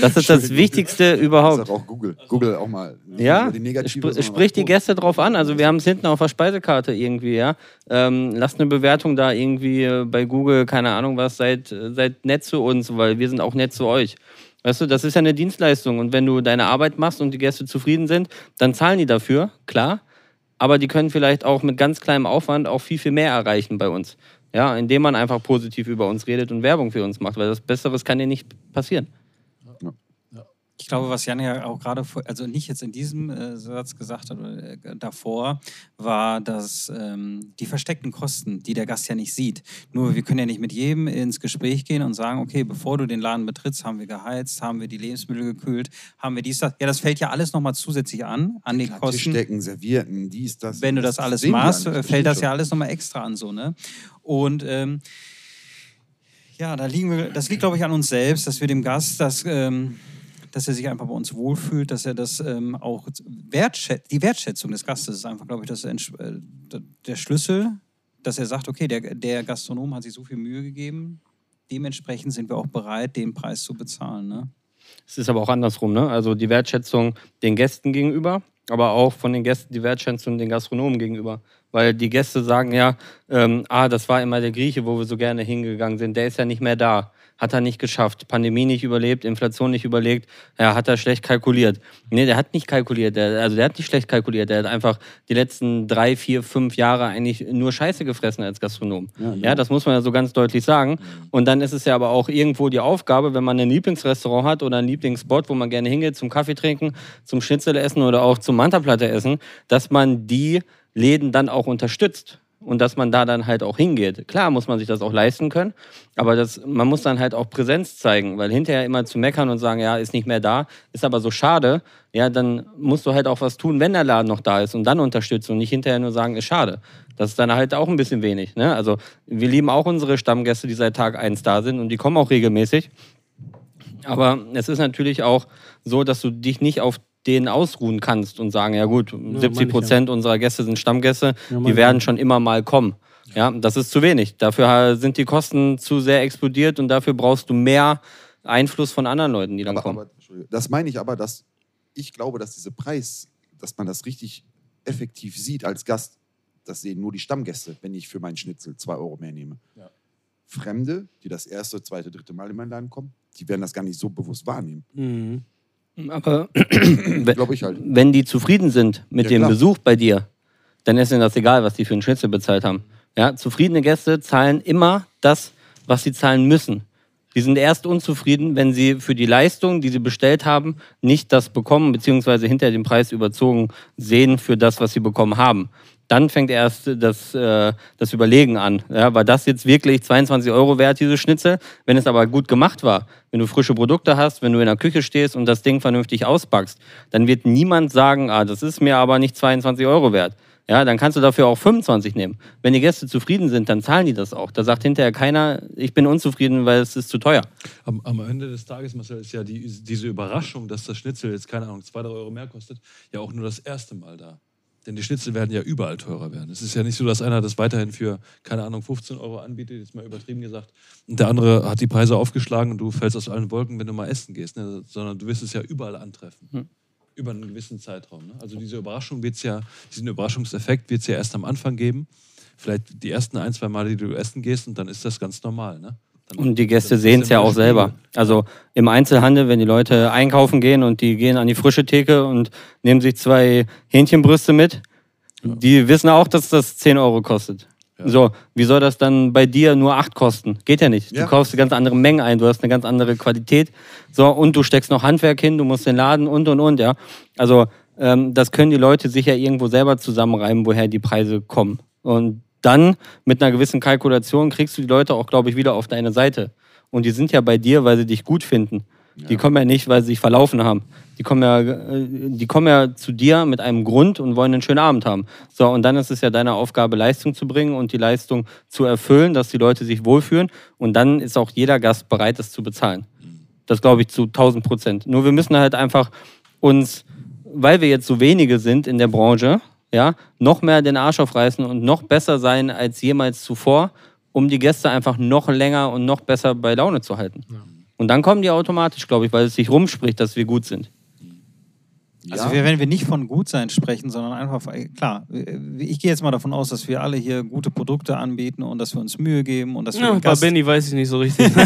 das, ist das Wichtigste überhaupt. Sag auch Google. Google auch mal. Ja, die negative, sprich die. Gäste drauf an. Also wir haben es hinten auf der Speisekarte irgendwie, ja. Ähm, lasst eine Bewertung da irgendwie äh, bei Google, keine Ahnung was, seid, äh, seid nett zu uns, weil wir sind auch nett zu euch. Weißt du, das ist ja eine Dienstleistung und wenn du deine Arbeit machst und die Gäste zufrieden sind, dann zahlen die dafür, klar. Aber die können vielleicht auch mit ganz kleinem Aufwand auch viel, viel mehr erreichen bei uns. Ja, indem man einfach positiv über uns redet und Werbung für uns macht, weil das Besseres kann dir nicht passieren. Ich glaube, was Jan ja auch gerade, also nicht jetzt in diesem äh, Satz gesagt hat, äh, davor, war, dass ähm, die versteckten Kosten, die der Gast ja nicht sieht. Nur wir können ja nicht mit jedem ins Gespräch gehen und sagen, okay, bevor du den Laden betrittst, haben wir geheizt, haben wir die Lebensmittel gekühlt, haben wir dies, das. Ja, das fällt ja alles nochmal zusätzlich an, an die Klar, Kosten. Tischdecken, Servierten, dies, das. Wenn du das alles sehen wir machst, fällt das stimmt ja alles nochmal extra an so, ne? Und ähm, ja, da liegen wir, das liegt, glaube ich, an uns selbst, dass wir dem Gast das, ähm, dass er sich einfach bei uns wohlfühlt, dass er das ähm, auch wertschätzt. Die Wertschätzung des Gastes ist einfach, glaube ich, das, äh, der Schlüssel, dass er sagt, okay, der, der Gastronom hat sich so viel Mühe gegeben, dementsprechend sind wir auch bereit, den Preis zu bezahlen. Ne? Es ist aber auch andersrum, ne? Also die Wertschätzung den Gästen gegenüber, aber auch von den Gästen die Wertschätzung den Gastronomen gegenüber. Weil die Gäste sagen ja, ähm, ah, das war immer der Grieche, wo wir so gerne hingegangen sind, der ist ja nicht mehr da. Hat er nicht geschafft. Pandemie nicht überlebt, Inflation nicht überlegt, ja, hat er schlecht kalkuliert. Nee, der hat nicht kalkuliert, der, also der hat nicht schlecht kalkuliert, der hat einfach die letzten drei, vier, fünf Jahre eigentlich nur Scheiße gefressen als Gastronom. Ja, das muss man ja so ganz deutlich sagen. Und dann ist es ja aber auch irgendwo die Aufgabe, wenn man ein Lieblingsrestaurant hat oder einen Lieblingsspot, wo man gerne hingeht, zum Kaffee trinken, zum Schnitzel essen oder auch zum Mantaplatte essen, dass man die Läden dann auch unterstützt und dass man da dann halt auch hingeht. Klar muss man sich das auch leisten können, aber das, man muss dann halt auch Präsenz zeigen, weil hinterher immer zu meckern und sagen, ja, ist nicht mehr da, ist aber so schade, ja, dann musst du halt auch was tun, wenn der Laden noch da ist und dann unterstützen und nicht hinterher nur sagen, ist schade. Das ist dann halt auch ein bisschen wenig. Ne? Also wir lieben auch unsere Stammgäste, die seit Tag 1 da sind und die kommen auch regelmäßig. Aber es ist natürlich auch so, dass du dich nicht auf denen ausruhen kannst und sagen, ja gut, 70 Prozent unserer Gäste sind Stammgäste, Ja, die werden ja. schon immer mal kommen. Ja, das ist zu wenig. Dafür sind die Kosten zu sehr explodiert und dafür brauchst du mehr Einfluss von anderen Leuten, die dann Aber, kommen. aber, das meine ich aber, dass ich glaube, dass diese Preis, dass man das richtig effektiv sieht als Gast, das sehen nur die Stammgäste, wenn ich für meinen Schnitzel zwei Euro mehr nehme. Ja. Fremde, die das erste, zweite, dritte Mal in meinen Laden kommen, die werden das gar nicht so bewusst wahrnehmen. Mhm. Aber [CLEARS THROAT] Glaube ich halt. wenn die zufrieden sind mit Ja, dem klar. Besuch bei dir, dann ist ihnen das egal, was die für einen Schnitzel bezahlt haben. Ja, zufriedene Gäste zahlen immer das, was sie zahlen müssen. Die sind erst unzufrieden, wenn sie für die Leistung, die sie bestellt haben, nicht das bekommen, beziehungsweise hinter dem Preis überzogen sehen für das, was sie bekommen haben. Dann fängt erst das, äh, das Überlegen an. Ja, war das jetzt wirklich 22 Euro wert, diese Schnitzel? Wenn es aber gut gemacht war, wenn du frische Produkte hast, wenn du in der Küche stehst und das Ding vernünftig auspackst, dann wird niemand sagen, ah, das ist mir aber nicht 22 Euro wert. Ja, dann kannst du dafür auch 25 nehmen. Wenn die Gäste zufrieden sind, dann zahlen die das auch. Da sagt hinterher keiner, ich bin unzufrieden, weil es ist zu teuer. Am, am Ende des Tages, Marcel, ist ja die, diese Überraschung, dass das Schnitzel jetzt, keine Ahnung, zwei, drei Euro mehr kostet, ja auch nur das erste Mal da. Denn die Schnitzel werden ja überall teurer werden. Es ist ja nicht so, dass einer das weiterhin für, keine Ahnung, 15 Euro anbietet, jetzt mal übertrieben gesagt, und der andere hat die Preise aufgeschlagen und du fällst aus allen Wolken, wenn du mal essen gehst. Ne? Sondern du wirst es ja überall antreffen. Hm. Über einen gewissen Zeitraum. Ne? Also diese Überraschung wird's ja, diesen Überraschungseffekt wird es ja erst am Anfang geben. Vielleicht die ersten ein, zwei Male, die du essen gehst, und dann ist das ganz normal. Ne? Und die Gäste sehen es ja auch selber. Also im Einzelhandel, wenn die Leute einkaufen gehen und die gehen an die frische Theke und nehmen sich zwei Hähnchenbrüste mit, die wissen auch, dass das 10 Euro kostet. Ja. So, wie soll das dann bei dir nur 8 kosten? Geht ja nicht. Du Ja. kaufst eine ganz andere Menge ein, du hast eine ganz andere Qualität. So, und du steckst noch Handwerk hin, du musst den Laden und und und, ja. Also, ähm, das können die Leute sich ja irgendwo selber zusammenreimen, woher die Preise kommen. Und dann mit einer gewissen Kalkulation kriegst du die Leute auch, glaube ich, wieder auf deine Seite. Und die sind ja bei dir, weil sie dich gut finden. Die kommen ja nicht, weil sie sich verlaufen haben. Die kommen ja, äh, die kommen ja zu dir mit einem Grund und wollen einen schönen Abend haben. So, und dann ist es ja deine Aufgabe, Leistung zu bringen und die Leistung zu erfüllen, dass die Leute sich wohlfühlen. Und dann ist auch jeder Gast bereit, das zu bezahlen. Das glaube ich zu 1000 Prozent. Nur wir müssen halt einfach uns, weil wir jetzt so wenige sind in der Branche, ja, noch mehr den Arsch aufreißen und noch besser sein als jemals zuvor, um die Gäste einfach noch länger und noch besser bei Laune zu halten. Und dann kommen die automatisch, glaube ich, weil es sich rumspricht, dass wir gut sind. Also Ja. wir, wenn wir nicht von Gutsein sprechen, sondern einfach, klar, ich gehe jetzt mal davon aus, dass wir alle hier gute Produkte anbieten und dass wir uns Mühe geben und dass wir Ja, bei. Benny weiß ich nicht so richtig. [LAUGHS]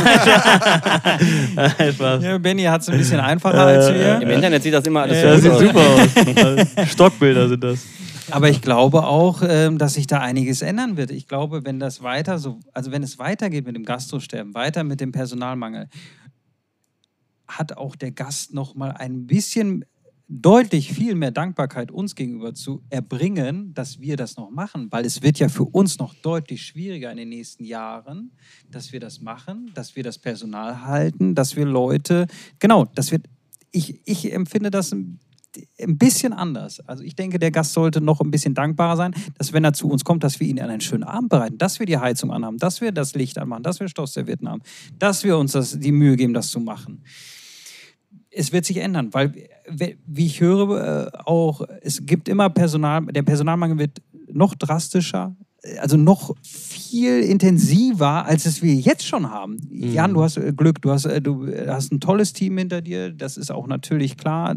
Ja, Benny hat es ein bisschen einfacher als Im wir. Internet sieht das immer alles Das so sieht aus. super aus. Stockbilder sind das. Aber ich glaube auch, ähm, dass sich da einiges ändern wird. Ich glaube, wenn das weiter so, also wenn es weitergeht mit dem Gastrosterben, weiter mit dem Personalmangel, hat auch der Gast noch mal ein bisschen deutlich viel mehr Dankbarkeit uns gegenüber zu erbringen, dass wir das noch machen, weil es wird ja für uns noch deutlich schwieriger in den nächsten Jahren, dass wir das machen, dass wir das Personal halten, dass wir Leute, genau, das wird, ich, ich empfinde das ein ein bisschen anders. Also ich denke, der Gast sollte noch ein bisschen dankbarer sein, dass wenn er zu uns kommt, dass wir ihn einen schönen Abend bereiten, dass wir die Heizung anhaben, dass wir das Licht anmachen, dass wir Stoffservietten haben, dass wir uns das, die Mühe geben, das zu machen. Es wird sich ändern, weil, wie ich höre, äh, auch es gibt immer Personal, der Personalmangel wird noch drastischer, also noch viel intensiver, als es wir jetzt schon haben. Mhm. Jan, du hast äh, Glück, du hast, äh, du hast ein tolles Team hinter dir, das ist auch natürlich klar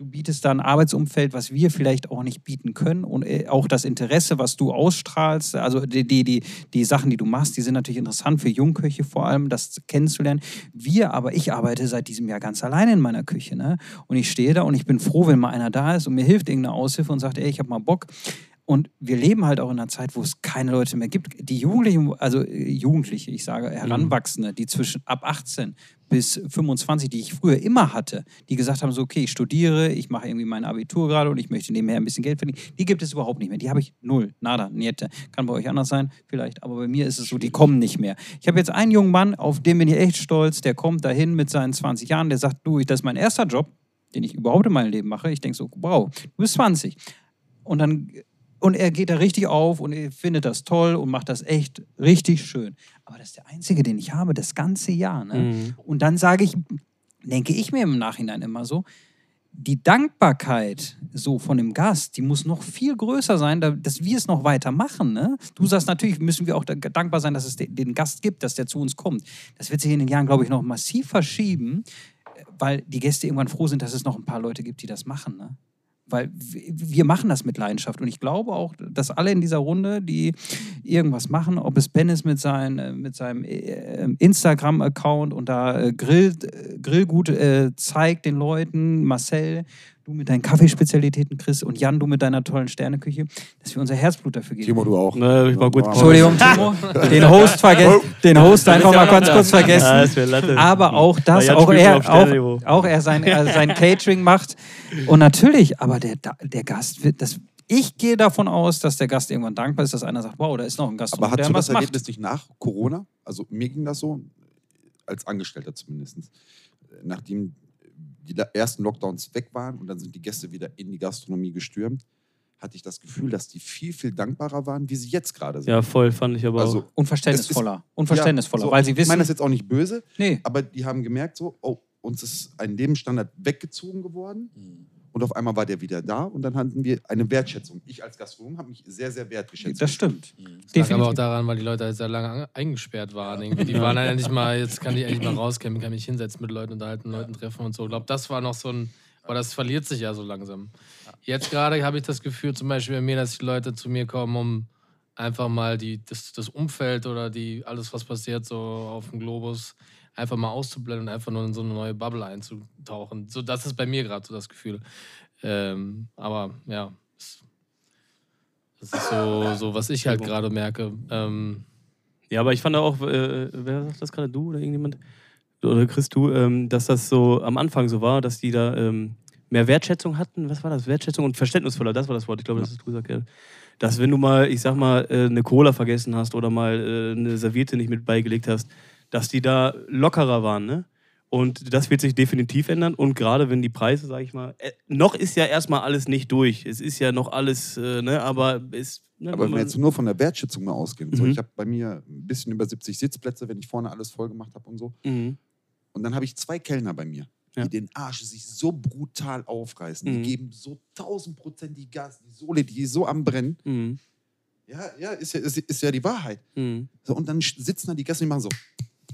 du bietest da ein Arbeitsumfeld, was wir vielleicht auch nicht bieten können und äh, auch das Interesse, was du ausstrahlst, also die, die, die, die Sachen, die du machst, die sind natürlich interessant für Jungköche vor allem, das kennenzulernen. Wir aber, ich arbeite seit diesem Jahr ganz alleine in meiner Küche ne? und ich stehe da und ich bin froh, wenn mal einer da ist und mir hilft irgendeine Aushilfe und sagt, ey, ich habe mal Bock. Und wir leben halt auch in einer Zeit, wo es keine Leute mehr gibt. Die Jugendlichen, also äh, Jugendliche, ich sage Heranwachsende, die zwischen ab 18 bis 25, die ich früher immer hatte, die gesagt haben, so, okay, ich studiere, ich mache irgendwie mein Abitur gerade und ich möchte nebenher ein bisschen Geld verdienen, die gibt es überhaupt nicht mehr. Die habe ich null, nada, niente. Kann bei euch anders sein, vielleicht, aber bei mir ist es so, die kommen nicht mehr. Ich habe jetzt einen jungen Mann, auf den bin ich echt stolz, der kommt dahin mit seinen 20 Jahren, der sagt, du, das ist mein erster Job, den ich überhaupt in meinem Leben mache. Ich denke so, wow, du bist 20. Und dann und er geht da richtig auf und er findet das toll und macht das echt richtig schön. Aber das ist der einzige, den ich habe, das ganze Jahr. Ne? Mhm. Und dann sage ich, denke ich mir im Nachhinein immer so, die Dankbarkeit so von dem Gast, die muss noch viel größer sein, dass wir es noch weiter machen. Ne? Du sagst natürlich, müssen wir auch dankbar sein, dass es den Gast gibt, dass der zu uns kommt. Das wird sich in den Jahren, glaube ich, noch massiv verschieben, weil die Gäste irgendwann froh sind, dass es noch ein paar Leute gibt, die das machen. Ne? Weil wir machen das mit Leidenschaft. Und ich glaube auch, dass alle in dieser Runde, die irgendwas machen, ob es Ben ist mit, sein, äh, mit seinem äh, Instagram-Account und da äh, Grill, Grillgut zeigt den Leuten, Marcel, du mit deinen Kaffeespezialitäten, Chris, und Jan, du mit deiner tollen Sterneküche, dass wir unser Herzblut dafür geben. Timo, du auch. Ne, ich war gut. Entschuldigung, Timo, [LAUGHS] den Host vergessen, den Host einfach mal ganz kurz vergessen. Aber auch das, auch er, auch, auch er sein, äh, sein Catering macht. Und natürlich, aber der, der Gast wird, das, ich gehe davon aus, dass der Gast irgendwann dankbar ist, dass einer sagt, wow, da ist noch ein Gast. Aber hat du das Erlebnis nicht nach Corona? Also mir ging das so, als Angestellter zumindest. Nachdem die ersten Lockdowns weg waren und dann sind die Gäste wieder in die Gastronomie gestürmt, hatte ich das Gefühl, dass die viel, viel dankbarer waren, wie sie jetzt gerade sind. Ja, voll, fand ich aber also, auch. Unverständnisvoller. Ist, Unverständnisvoller, ja, so, weil sie wissen. Ich meine das jetzt auch nicht böse, nee. aber die haben gemerkt, so, oh, uns ist ein Lebensstandard weggezogen geworden. Mhm. Und auf einmal war der wieder da und dann hatten wir eine Wertschätzung. Ich als Gastronom habe mich sehr, sehr wertgeschätzt. Das stimmt. Mhm. Das lag aber auch daran, weil die Leute halt sehr lange eingesperrt waren. Irgendwie. Die [LAUGHS] waren dann endlich mal, jetzt kann ich endlich mal rauskommen, kann mich hinsetzen mit Leuten unterhalten, Leuten treffen und so. Ich glaube, das war noch so ein, aber das verliert sich ja so langsam. Jetzt gerade habe ich das Gefühl, zum Beispiel bei mir, dass die Leute zu mir kommen, um einfach mal die, das, das Umfeld oder die, alles, was passiert so auf dem Globus, einfach mal auszublenden und einfach nur in so eine neue Bubble einzutauchen. So, das ist bei mir gerade so das Gefühl. Ähm, aber ja, das ist so, so was ich halt gerade merke. Ähm, ja, aber ich fand auch, äh, wer sagt das gerade, du oder irgendjemand? Oder Chris, du, ähm, dass das so am Anfang so war, dass die da ähm, mehr Wertschätzung hatten. Was war das? Wertschätzung und verständnisvoller, das war das Wort. Ich glaube, das ist du gesagt, ja. Dass wenn du mal, ich sag mal, äh, eine Cola vergessen hast oder mal äh, eine Serviette nicht mit beigelegt hast, dass die da lockerer waren, ne? Und das wird sich definitiv ändern. Und gerade wenn die Preise, sage ich mal, äh, noch ist ja erstmal alles nicht durch. Es ist ja noch alles, äh, ne, aber es. Ne, aber wenn wir jetzt nur von der Wertschätzung mal ausgehen. Mhm. So, ich habe bei mir ein bisschen über 70 Sitzplätze, wenn ich vorne alles voll gemacht habe und so. Mhm. Und dann habe ich zwei Kellner bei mir, ja. die den Arsch sich so brutal aufreißen. Mhm. Die geben so tausendprozentig Gas, die Sohle, die ist so am Brennen. Mhm. Ja, ja, ist ja, ist, ist ja die Wahrheit. Mhm. So, und dann sitzen da die Gäste und machen so.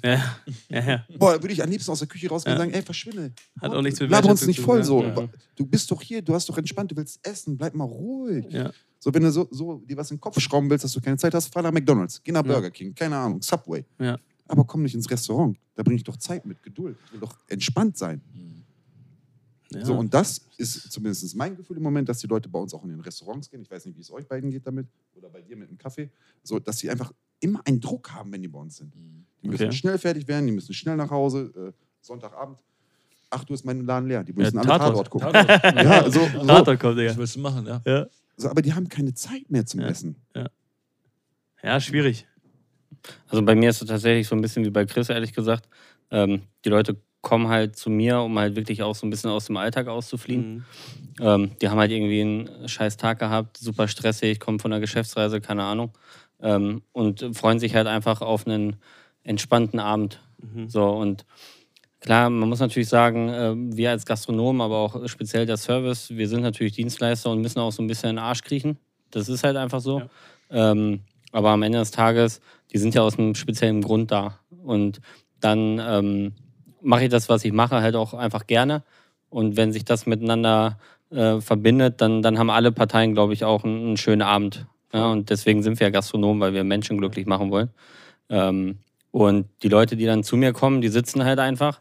Ja. ja, ja. Boah, würde ich am liebsten aus der Küche rausgehen und sagen, ey, verschwinde. Hat auch nichts mit Laber uns nicht voll so. Du bist doch hier, du hast doch entspannt, du willst essen, bleib mal ruhig. So, wenn du so, so dir was in den Kopf schrauben willst, dass du keine Zeit hast, fahr nach McDonalds, geh nach Burger King, keine Ahnung, Subway. Aber komm nicht ins Restaurant. Da bringe ich doch Zeit mit, Geduld. Ich will doch entspannt sein. Ja. So, und das ist zumindest mein Gefühl im Moment, dass die Leute bei uns auch in den Restaurants gehen. Ich weiß nicht, wie es euch beiden geht damit oder bei dir mit dem Kaffee. So, dass sie einfach immer einen Druck haben, wenn die bei uns sind. Die müssen okay. schnell fertig werden, die müssen schnell nach Hause. Äh, Sonntagabend, 8 Uhr ist mein Laden leer. Die müssen Ja, alle Tatort. Tatort gucken. Tatort. [LAUGHS] Ja, so, so. Tatort kommt, Was Digga. willst du machen, ja? Ja. so. Aber die haben keine Zeit mehr zum Ja. Essen. ja, schwierig. Also bei mir ist es tatsächlich so ein bisschen wie bei Chris, ehrlich gesagt. Ähm, die Leute kommen halt zu mir, um halt wirklich auch so ein bisschen aus dem Alltag auszufliehen. Mhm. Ähm, die haben halt irgendwie einen scheiß Tag gehabt, super stressig, kommen von einer Geschäftsreise, keine Ahnung. Ähm, und freuen sich halt einfach auf einen entspannten Abend. Mhm. So und klar, man muss natürlich sagen, äh, wir als Gastronomen, aber auch speziell der Service, wir sind natürlich Dienstleister und müssen auch so ein bisschen in den Arsch kriechen. Das ist halt einfach so. Ähm, aber am Ende des Tages, die sind ja aus einem speziellen Grund da. Und dann ähm, mache ich das, was ich mache, halt auch einfach gerne. Und wenn sich das miteinander äh, verbindet, dann, dann haben alle Parteien, glaube ich, auch einen, einen schönen Abend. Ja, und deswegen sind wir ja Gastronomen, weil wir Menschen glücklich machen wollen. Ähm, und die Leute, die dann zu mir kommen, die sitzen halt einfach.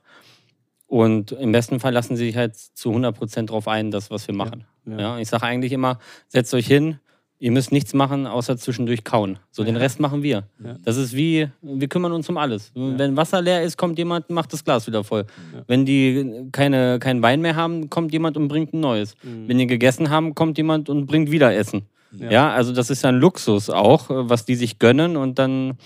Und im besten Fall lassen sie sich halt zu 100% drauf ein, das, was wir machen. ja. Ja, ich sage eigentlich immer, setzt euch hin, ihr müsst nichts machen, außer zwischendurch kauen. So, den Rest machen wir. Ja. Das ist wie, wir kümmern uns um alles. Wenn Wasser leer ist, kommt jemand, macht das Glas wieder voll. Ja. Wenn die keine, kein Wein mehr haben, kommt jemand und bringt ein neues. Mhm. Wenn die gegessen haben, kommt jemand und bringt wieder Essen. Ja. Ja, also das ist ja ein Luxus auch, was die sich gönnen und dann,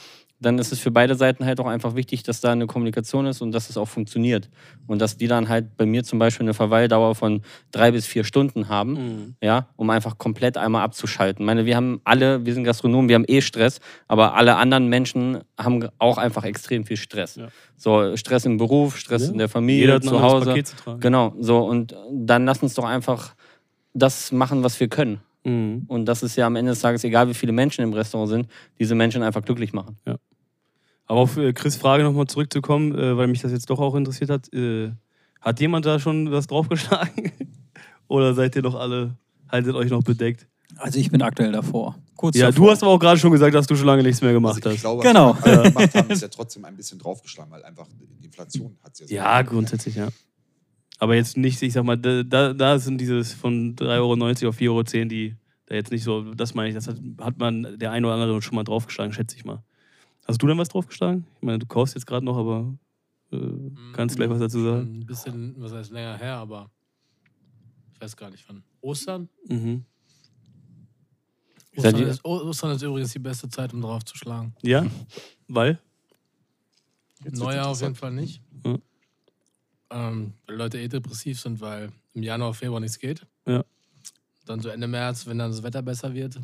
dann ist es für beide Seiten halt auch einfach wichtig, dass da eine Kommunikation ist und dass es auch funktioniert. Und dass die dann halt bei mir zum Beispiel eine Verweildauer von drei bis vier Stunden haben, Mhm. ja, um einfach komplett einmal abzuschalten. Ich meine, wir haben alle, wir sind Gastronomen, wir haben eh Stress, aber alle anderen Menschen haben auch einfach extrem viel Stress. Ja. So Stress im Beruf, Stress Ja. in der Familie, Jeder hat zu Hause. Paket zu tragen. Genau, so und dann lass uns doch einfach das machen, was wir können. Mhm. Und das ist ja am Ende des Tages, egal wie viele Menschen im Restaurant sind, diese Menschen einfach glücklich machen. Aber auf äh, Chris' Frage nochmal zurückzukommen, äh, weil mich das jetzt doch auch interessiert hat. Äh, hat jemand da schon was draufgeschlagen? [LAUGHS] Oder seid ihr noch alle, haltet euch noch bedeckt? Also ich bin aktuell davor. Kurz Ja, davor. du hast aber auch gerade schon gesagt, dass du schon lange nichts mehr gemacht Also ich hast. glaube, Genau. was wir gemacht haben, ist ja trotzdem ein bisschen draufgeschlagen, weil einfach die Inflation hat es ja so. Ja, grundsätzlich, ja. Aber jetzt nicht, ich sag mal, da, da, da sind dieses von 3,90 Euro auf 4,10 Euro, die da jetzt nicht so, das meine ich, das hat, hat man der ein oder andere schon mal draufgeschlagen, schätze ich mal. Hast du denn was draufgeschlagen? Ich meine, du kaufst jetzt gerade noch, aber äh, kannst gleich was dazu sagen. Ein bisschen, was heißt länger her, aber ich weiß gar nicht wann. Ostern? Mhm. Ostern ist, Ostern ist übrigens die beste Zeit, um draufzuschlagen. Ja? Weil? Jetzt Neujahr auf jeden. Fall nicht. Ja. Ähm, weil Leute eh depressiv sind, weil im Januar, Februar nichts geht. Ja. Dann so Ende März, wenn dann das Wetter besser wird.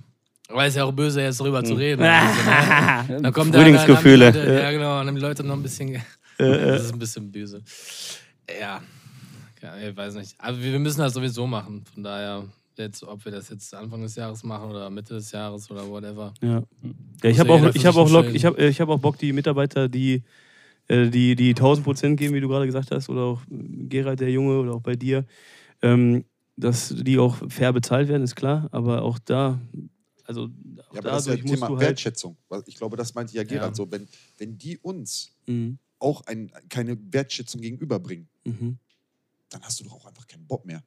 Aber ist ja auch böse, jetzt darüber zu Hm. reden. [LAUGHS] Dann kommt da- Frühlingsgefühle. Die Leute, ja, genau. Dann haben die Leute noch ein bisschen. Das ist ein bisschen böse. Ja. ich weiß nicht. Aber wir müssen das sowieso machen. Von daher, jetzt, ob wir das jetzt Anfang des Jahres machen oder Mitte des Jahres oder whatever. Ja. Ja, ich habe auch, ich hab auch, Lock, ich hab, äh, ich hab auch Bock, die Mitarbeiter, die, äh, die, die 1000 Prozent geben, wie du gerade gesagt hast, oder auch Gerald, der Junge, oder auch bei dir, ähm, dass die auch fair bezahlt werden, ist klar. Aber auch da, also Ja, aber das ist ja Thema du halt. Wertschätzung. Ich glaube, das meinte ja Gerald Ja. so. Wenn, wenn die uns Mhm. auch ein, keine Wertschätzung gegenüberbringen, Mhm. dann hast du doch auch einfach keinen Bock mehr.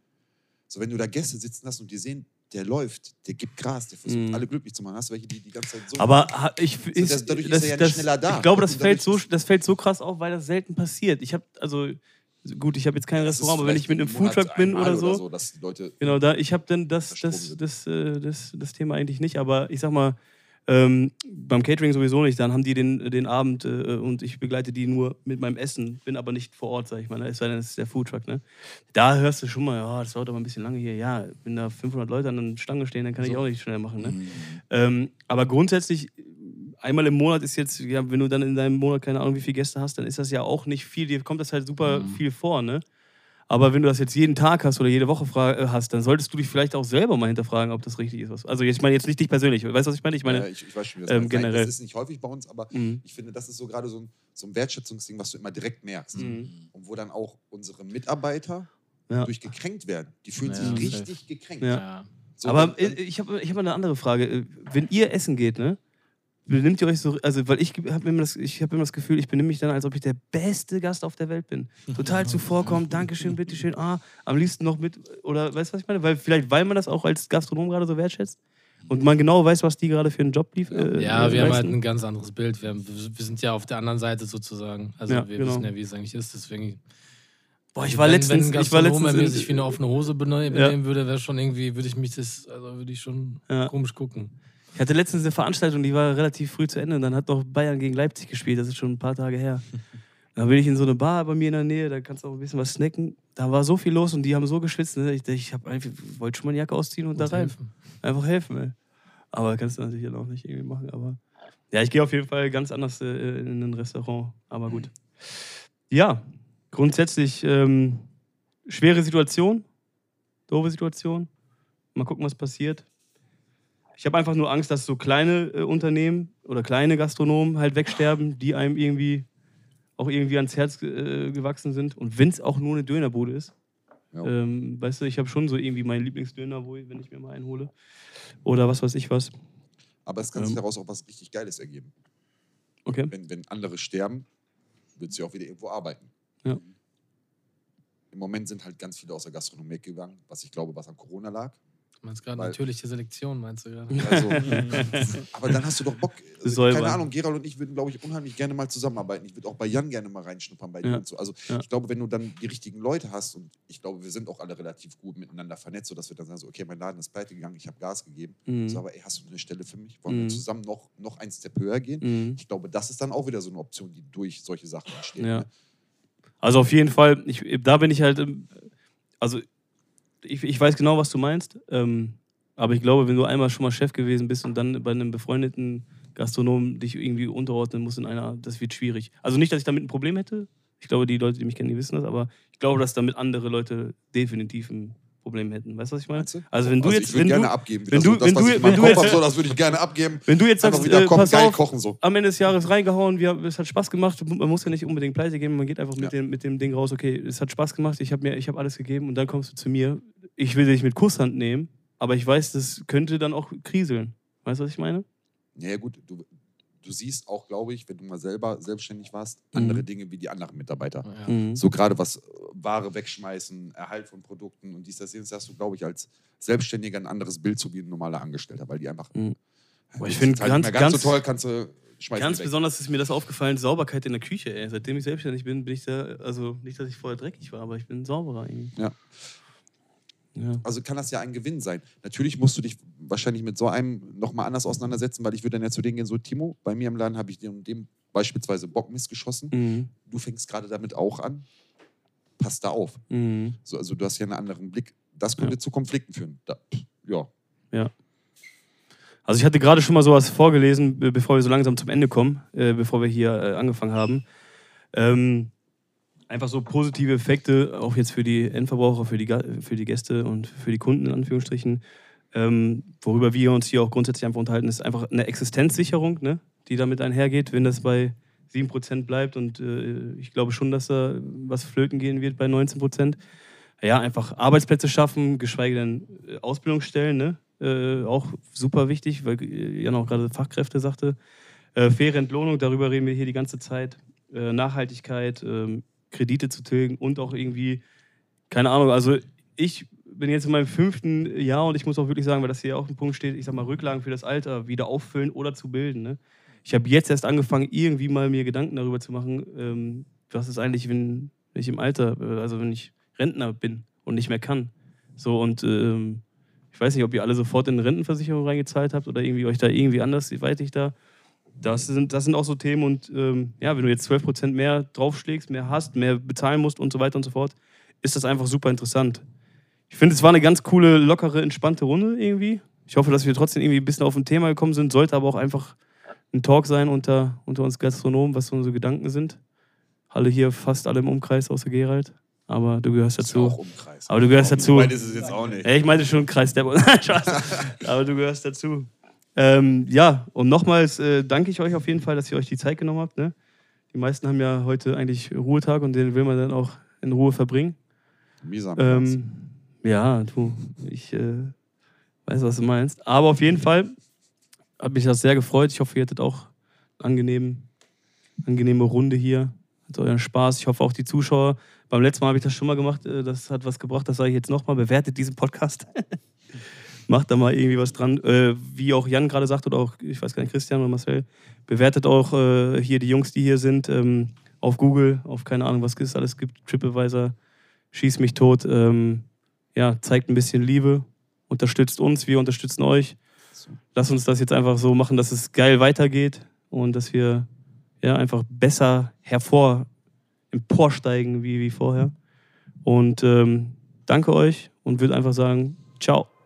So, wenn du da Gäste sitzen hast und die sehen, der läuft, der gibt Gras, der versucht Mhm. alle glücklich zu machen. Hast du welche, die die ganze Zeit so. Aber ha- ich, So, ist, das- dadurch ist das, er ja das, schneller da. ich glaube, das fällt, so, das fällt so krass auf, weil das selten passiert. Ich habe, also, gut, ich habe jetzt kein Das Restaurant, aber wenn ich mit einem Foodtruck bin oder so, dass die Leute Genau, da, ich habe dann das, das, sind. das, äh, das, das Thema eigentlich nicht, aber ich sag mal, ähm, beim Catering sowieso nicht. Dann haben die den, den Abend äh, und ich begleite die nur mit meinem Essen, bin aber nicht vor Ort, sag ich mal. Ne? Es sei denn, es ist der Foodtruck. Ne? Da hörst du schon mal, ja, das dauert aber ein bisschen lange hier. Ja, wenn da 500 Leute an der Stange stehen, dann kann ich So. auch nicht schnell machen. Ne? Mhm. Ähm, aber grundsätzlich, einmal im Monat ist jetzt, ja, wenn du dann in deinem Monat keine Ahnung, wie viele Gäste hast, dann ist das ja auch nicht viel. Dir kommt das halt super Mhm. viel vor, ne? Aber wenn du das jetzt jeden Tag hast oder jede Woche äh, hast, dann solltest du dich vielleicht auch selber mal hinterfragen, ob das richtig ist. Also ich meine jetzt nicht dich persönlich. Weißt du, was ich meine? Ich meine, ja, ich, ich weiß schon, wie das ähm, generell. Das ist nicht häufig bei uns, aber Mhm. ich finde, das ist so gerade so ein, so ein Wertschätzungsding, was du immer direkt merkst. Mhm. Und wo dann auch unsere Mitarbeiter Ja. durch gekränkt werden. Die fühlen Ja, sich safe. richtig gekränkt. So, aber dann- ich habe ich hab mal eine andere Frage. Äh, Wenn ihr essen geht, ne? Benimmt ihr euch so, also weil ich habe immer, das- ich hab immer das Gefühl, ich benehme mich dann, als ob ich der beste Gast auf der Welt bin. Total zuvorkommen, Dankeschön, bitteschön, ah, am liebsten noch mit, oder weißt du, was ich meine? Weil, vielleicht, weil man das auch als Gastronom gerade so wertschätzt. und man genau weiß, was die gerade für einen Job lief. Äh, Ja, wir haben halt ein ganz anderes Bild. Wir, haben, wir sind ja auf der anderen Seite sozusagen. Also Ja, wir genau. wissen ja, wie es eigentlich ist. Deswegen. Boah, ich war wenn, letztens, wenn ich war letztens mir in- sich wie eine offene Hose bene- benehmen würde, wäre schon irgendwie, würde ich mich das, also würde ich schon Ja. komisch gucken. Ich hatte letztens eine Veranstaltung, die war relativ früh zu Ende und dann hat noch Bayern gegen Leipzig gespielt. Das ist schon ein paar Tage her. [LAUGHS] Da bin ich in so eine Bar bei mir in der Nähe, da kannst du auch ein bisschen was snacken. Da war so viel los und die haben so geschwitzt. Ne? Ich, ich hab einfach, wollte schon mal eine Jacke ausziehen und da Muss rein. helfen. Einfach helfen, ey. Aber kannst du natürlich dann auch nicht irgendwie machen. Aber ja, ich gehe auf jeden Fall ganz anders äh, in ein Restaurant. Aber gut. Ja, grundsätzlich ähm, schwere Situation, doofe Situation. Mal gucken, was passiert. Ich habe einfach nur Angst, dass so kleine äh, Unternehmen oder kleine Gastronomen halt wegsterben, die einem irgendwie auch irgendwie ans Herz äh, gewachsen sind. Und wenn es auch nur eine Dönerbude ist. Ja. Ähm, weißt du, ich habe schon so irgendwie meinen Lieblingsdöner, wo ich, wenn ich mir mal einen hole. Oder was weiß ich was. Aber es kann sich Ähm. daraus auch was richtig Geiles ergeben. Okay. Wenn, wenn andere sterben, wird sie auch wieder irgendwo arbeiten. Ja. Im Moment sind halt ganz viele aus der Gastronomie weggegangen, was ich glaube, was an Corona lag. Du meinst gerade Weil- natürliche Selektion, meinst du gerade? Also, [LAUGHS] aber dann hast du doch Bock. Also, keine Ahnung, Gerald und ich würden, glaube ich, unheimlich gerne mal zusammenarbeiten. Ich würde auch bei Jan gerne mal reinschnuppern bei dir Ja. und so. Also Ja. ich glaube, wenn du dann die richtigen Leute hast und ich glaube, wir sind auch alle relativ gut miteinander vernetzt, sodass wir dann sagen, so, okay, mein Laden ist pleite gegangen, ich habe Gas gegeben. Mhm. So, aber ey, hast du eine Stelle für mich? Wollen Mhm. wir zusammen noch, noch einen Step höher gehen? Mhm. Ich glaube, das ist dann auch wieder so eine Option, die durch solche Sachen entsteht. Ja. Ne? Also auf jeden Fall, ich, da bin ich halt, also ich, ich weiß genau, was du meinst, ähm, aber ich glaube, wenn du einmal schon mal Chef gewesen bist und dann bei einem befreundeten Gastronomen dich irgendwie unterordnen musst in einer, das wird schwierig. Also nicht, dass ich damit ein Problem hätte. Ich glaube, die Leute, die mich kennen, die wissen das, aber ich glaube, dass damit andere Leute definitiv ein Problem hätten. Weißt du, was ich meine? Also wenn du Also jetzt, wenn gerne du, abgeben. wenn das, du- so, das, wenn was du- wenn du jetzt- habe, so, das würde ich gerne abgeben. wenn du jetzt sagst, wieder äh, komm, pass geil auf, kochen so. am Ende des Jahres reingehauen, wir, es hat Spaß gemacht. Man muss ja nicht unbedingt pleite geben, man geht einfach mit, Ja. dem, mit dem Ding raus, okay, es hat Spaß gemacht, ich habe mir, ich habe alles gegeben und dann kommst du zu mir. Ich will dich mit Kusshand nehmen, aber ich weiß, das könnte dann auch kriseln. Weißt du, was ich meine? Ja, gut, du, du siehst auch, glaube ich, wenn du mal selber selbstständig warst, Mhm. andere Dinge wie die anderen Mitarbeiter. Ja. Mhm. So gerade was äh, Ware wegschmeißen, Erhalt von Produkten und dies, das, jenes, hast du, glaube ich, als Selbstständiger ein anderes Bild zu wie ein normaler Angestellter, weil die einfach. Mhm. Ja, Boah, ich das find ist halt ganz- nicht mehr ganz, ganz- so toll, kannst du schmeißen. Ganz besonders ist mir das aufgefallen, Sauberkeit in der Küche, ey. Seitdem ich selbstständig bin, bin ich da, also nicht, dass ich vorher dreckig war, aber ich bin sauberer irgendwie. Ja. Ja. Also kann das ja ein Gewinn sein. Natürlich musst du dich wahrscheinlich mit so einem nochmal anders auseinandersetzen, weil ich würde dann ja zu denen gehen, so Timo, bei mir im Laden habe ich dem dem beispielsweise Bockmist geschossen. Mhm. Du fängst gerade damit auch an. Pass da auf. Mhm. So, also du hast ja einen anderen Blick. Das könnte zu Konflikten führen. Da, pff, ja. Also ich hatte gerade schon mal sowas vorgelesen, be- bevor wir so langsam zum Ende kommen, äh, bevor wir hier äh, angefangen haben. Ähm, einfach so positive Effekte, auch jetzt für die Endverbraucher, für die, für die Gäste und für die Kunden in Anführungsstrichen. Ähm, worüber wir uns hier auch grundsätzlich einfach unterhalten, ist einfach eine Existenzsicherung, ne, die damit einhergeht, wenn das bei 7% bleibt. Und äh, ich glaube schon, dass da was flöten gehen wird bei 19%. Ja, einfach Arbeitsplätze schaffen, geschweige denn äh, Ausbildungsstellen, ne? Äh, auch super wichtig, weil äh, Jan auch gerade Fachkräfte sagte. Äh, faire Entlohnung, darüber reden wir hier die ganze Zeit. Äh, Nachhaltigkeit, ähm, Kredite zu tilgen und auch irgendwie, keine Ahnung, also ich bin jetzt in meinem fünften Jahr und ich muss auch wirklich sagen, weil das hier auch ein Punkt steht, ich sag mal, Rücklagen für das Alter wieder auffüllen oder zu bilden. Ne? Ich habe jetzt erst angefangen, irgendwie mal mir Gedanken darüber zu machen, ähm, was ist eigentlich, wenn wenn ich im Alter, äh, also wenn ich Rentner bin und nicht mehr kann. So und ähm, ich weiß nicht, ob ihr alle sofort in eine Rentenversicherung reingezahlt habt oder irgendwie euch da irgendwie anders, wie weit ich da. Das sind, das sind auch so Themen und ähm, ja, wenn du jetzt 12% mehr draufschlägst, mehr hast, mehr bezahlen musst und so weiter und so fort, ist das einfach super interessant. Ich finde, es war eine ganz coole, lockere, entspannte Runde irgendwie. Ich hoffe, dass wir trotzdem irgendwie ein bisschen auf ein Thema gekommen sind, sollte aber auch einfach ein Talk sein unter, unter uns Gastronomen, was so unsere Gedanken sind. Alle hier fast alle im Umkreis, außer Gerald. Aber du gehörst dazu. auch Umkreis. Aber du gehörst dazu. Weit ist es jetzt auch nicht. Ja, ich meinte schon Kreis der. [LAUGHS] Aber du gehörst dazu. Ähm, ja, und nochmals äh, danke ich euch auf jeden Fall, dass ihr euch die Zeit genommen habt. Ne? Die meisten haben ja heute eigentlich Ruhetag und den will man dann auch in Ruhe verbringen. Mieser am Ähm, ja, du, ich äh, weiß, was du meinst. Aber auf jeden Fall hat mich das sehr gefreut. Ich hoffe, ihr hattet auch eine angenehm, angenehme Runde hier. Hat euren Spaß. Ich hoffe auch die Zuschauer. Beim letzten Mal habe ich das schon mal gemacht. äh, Das hat was gebracht. Das sage ich jetzt nochmal. Bewertet diesen Podcast. [LAUGHS] macht da mal irgendwie was dran. Äh, wie auch Jan gerade sagt, oder auch, ich weiß gar nicht, Christian oder Marcel, bewertet auch äh, hier die Jungs, die hier sind, ähm, auf Google, auf keine Ahnung, was es alles gibt, TripAdvisor, schieß mich tot. Ähm, ja, zeigt ein bisschen Liebe, unterstützt uns, wir unterstützen euch. Lass uns das jetzt einfach so machen, dass es geil weitergeht und dass wir ja einfach besser hervor emporsteigen wie, wie vorher. Und ähm, danke euch und würde einfach sagen, ciao.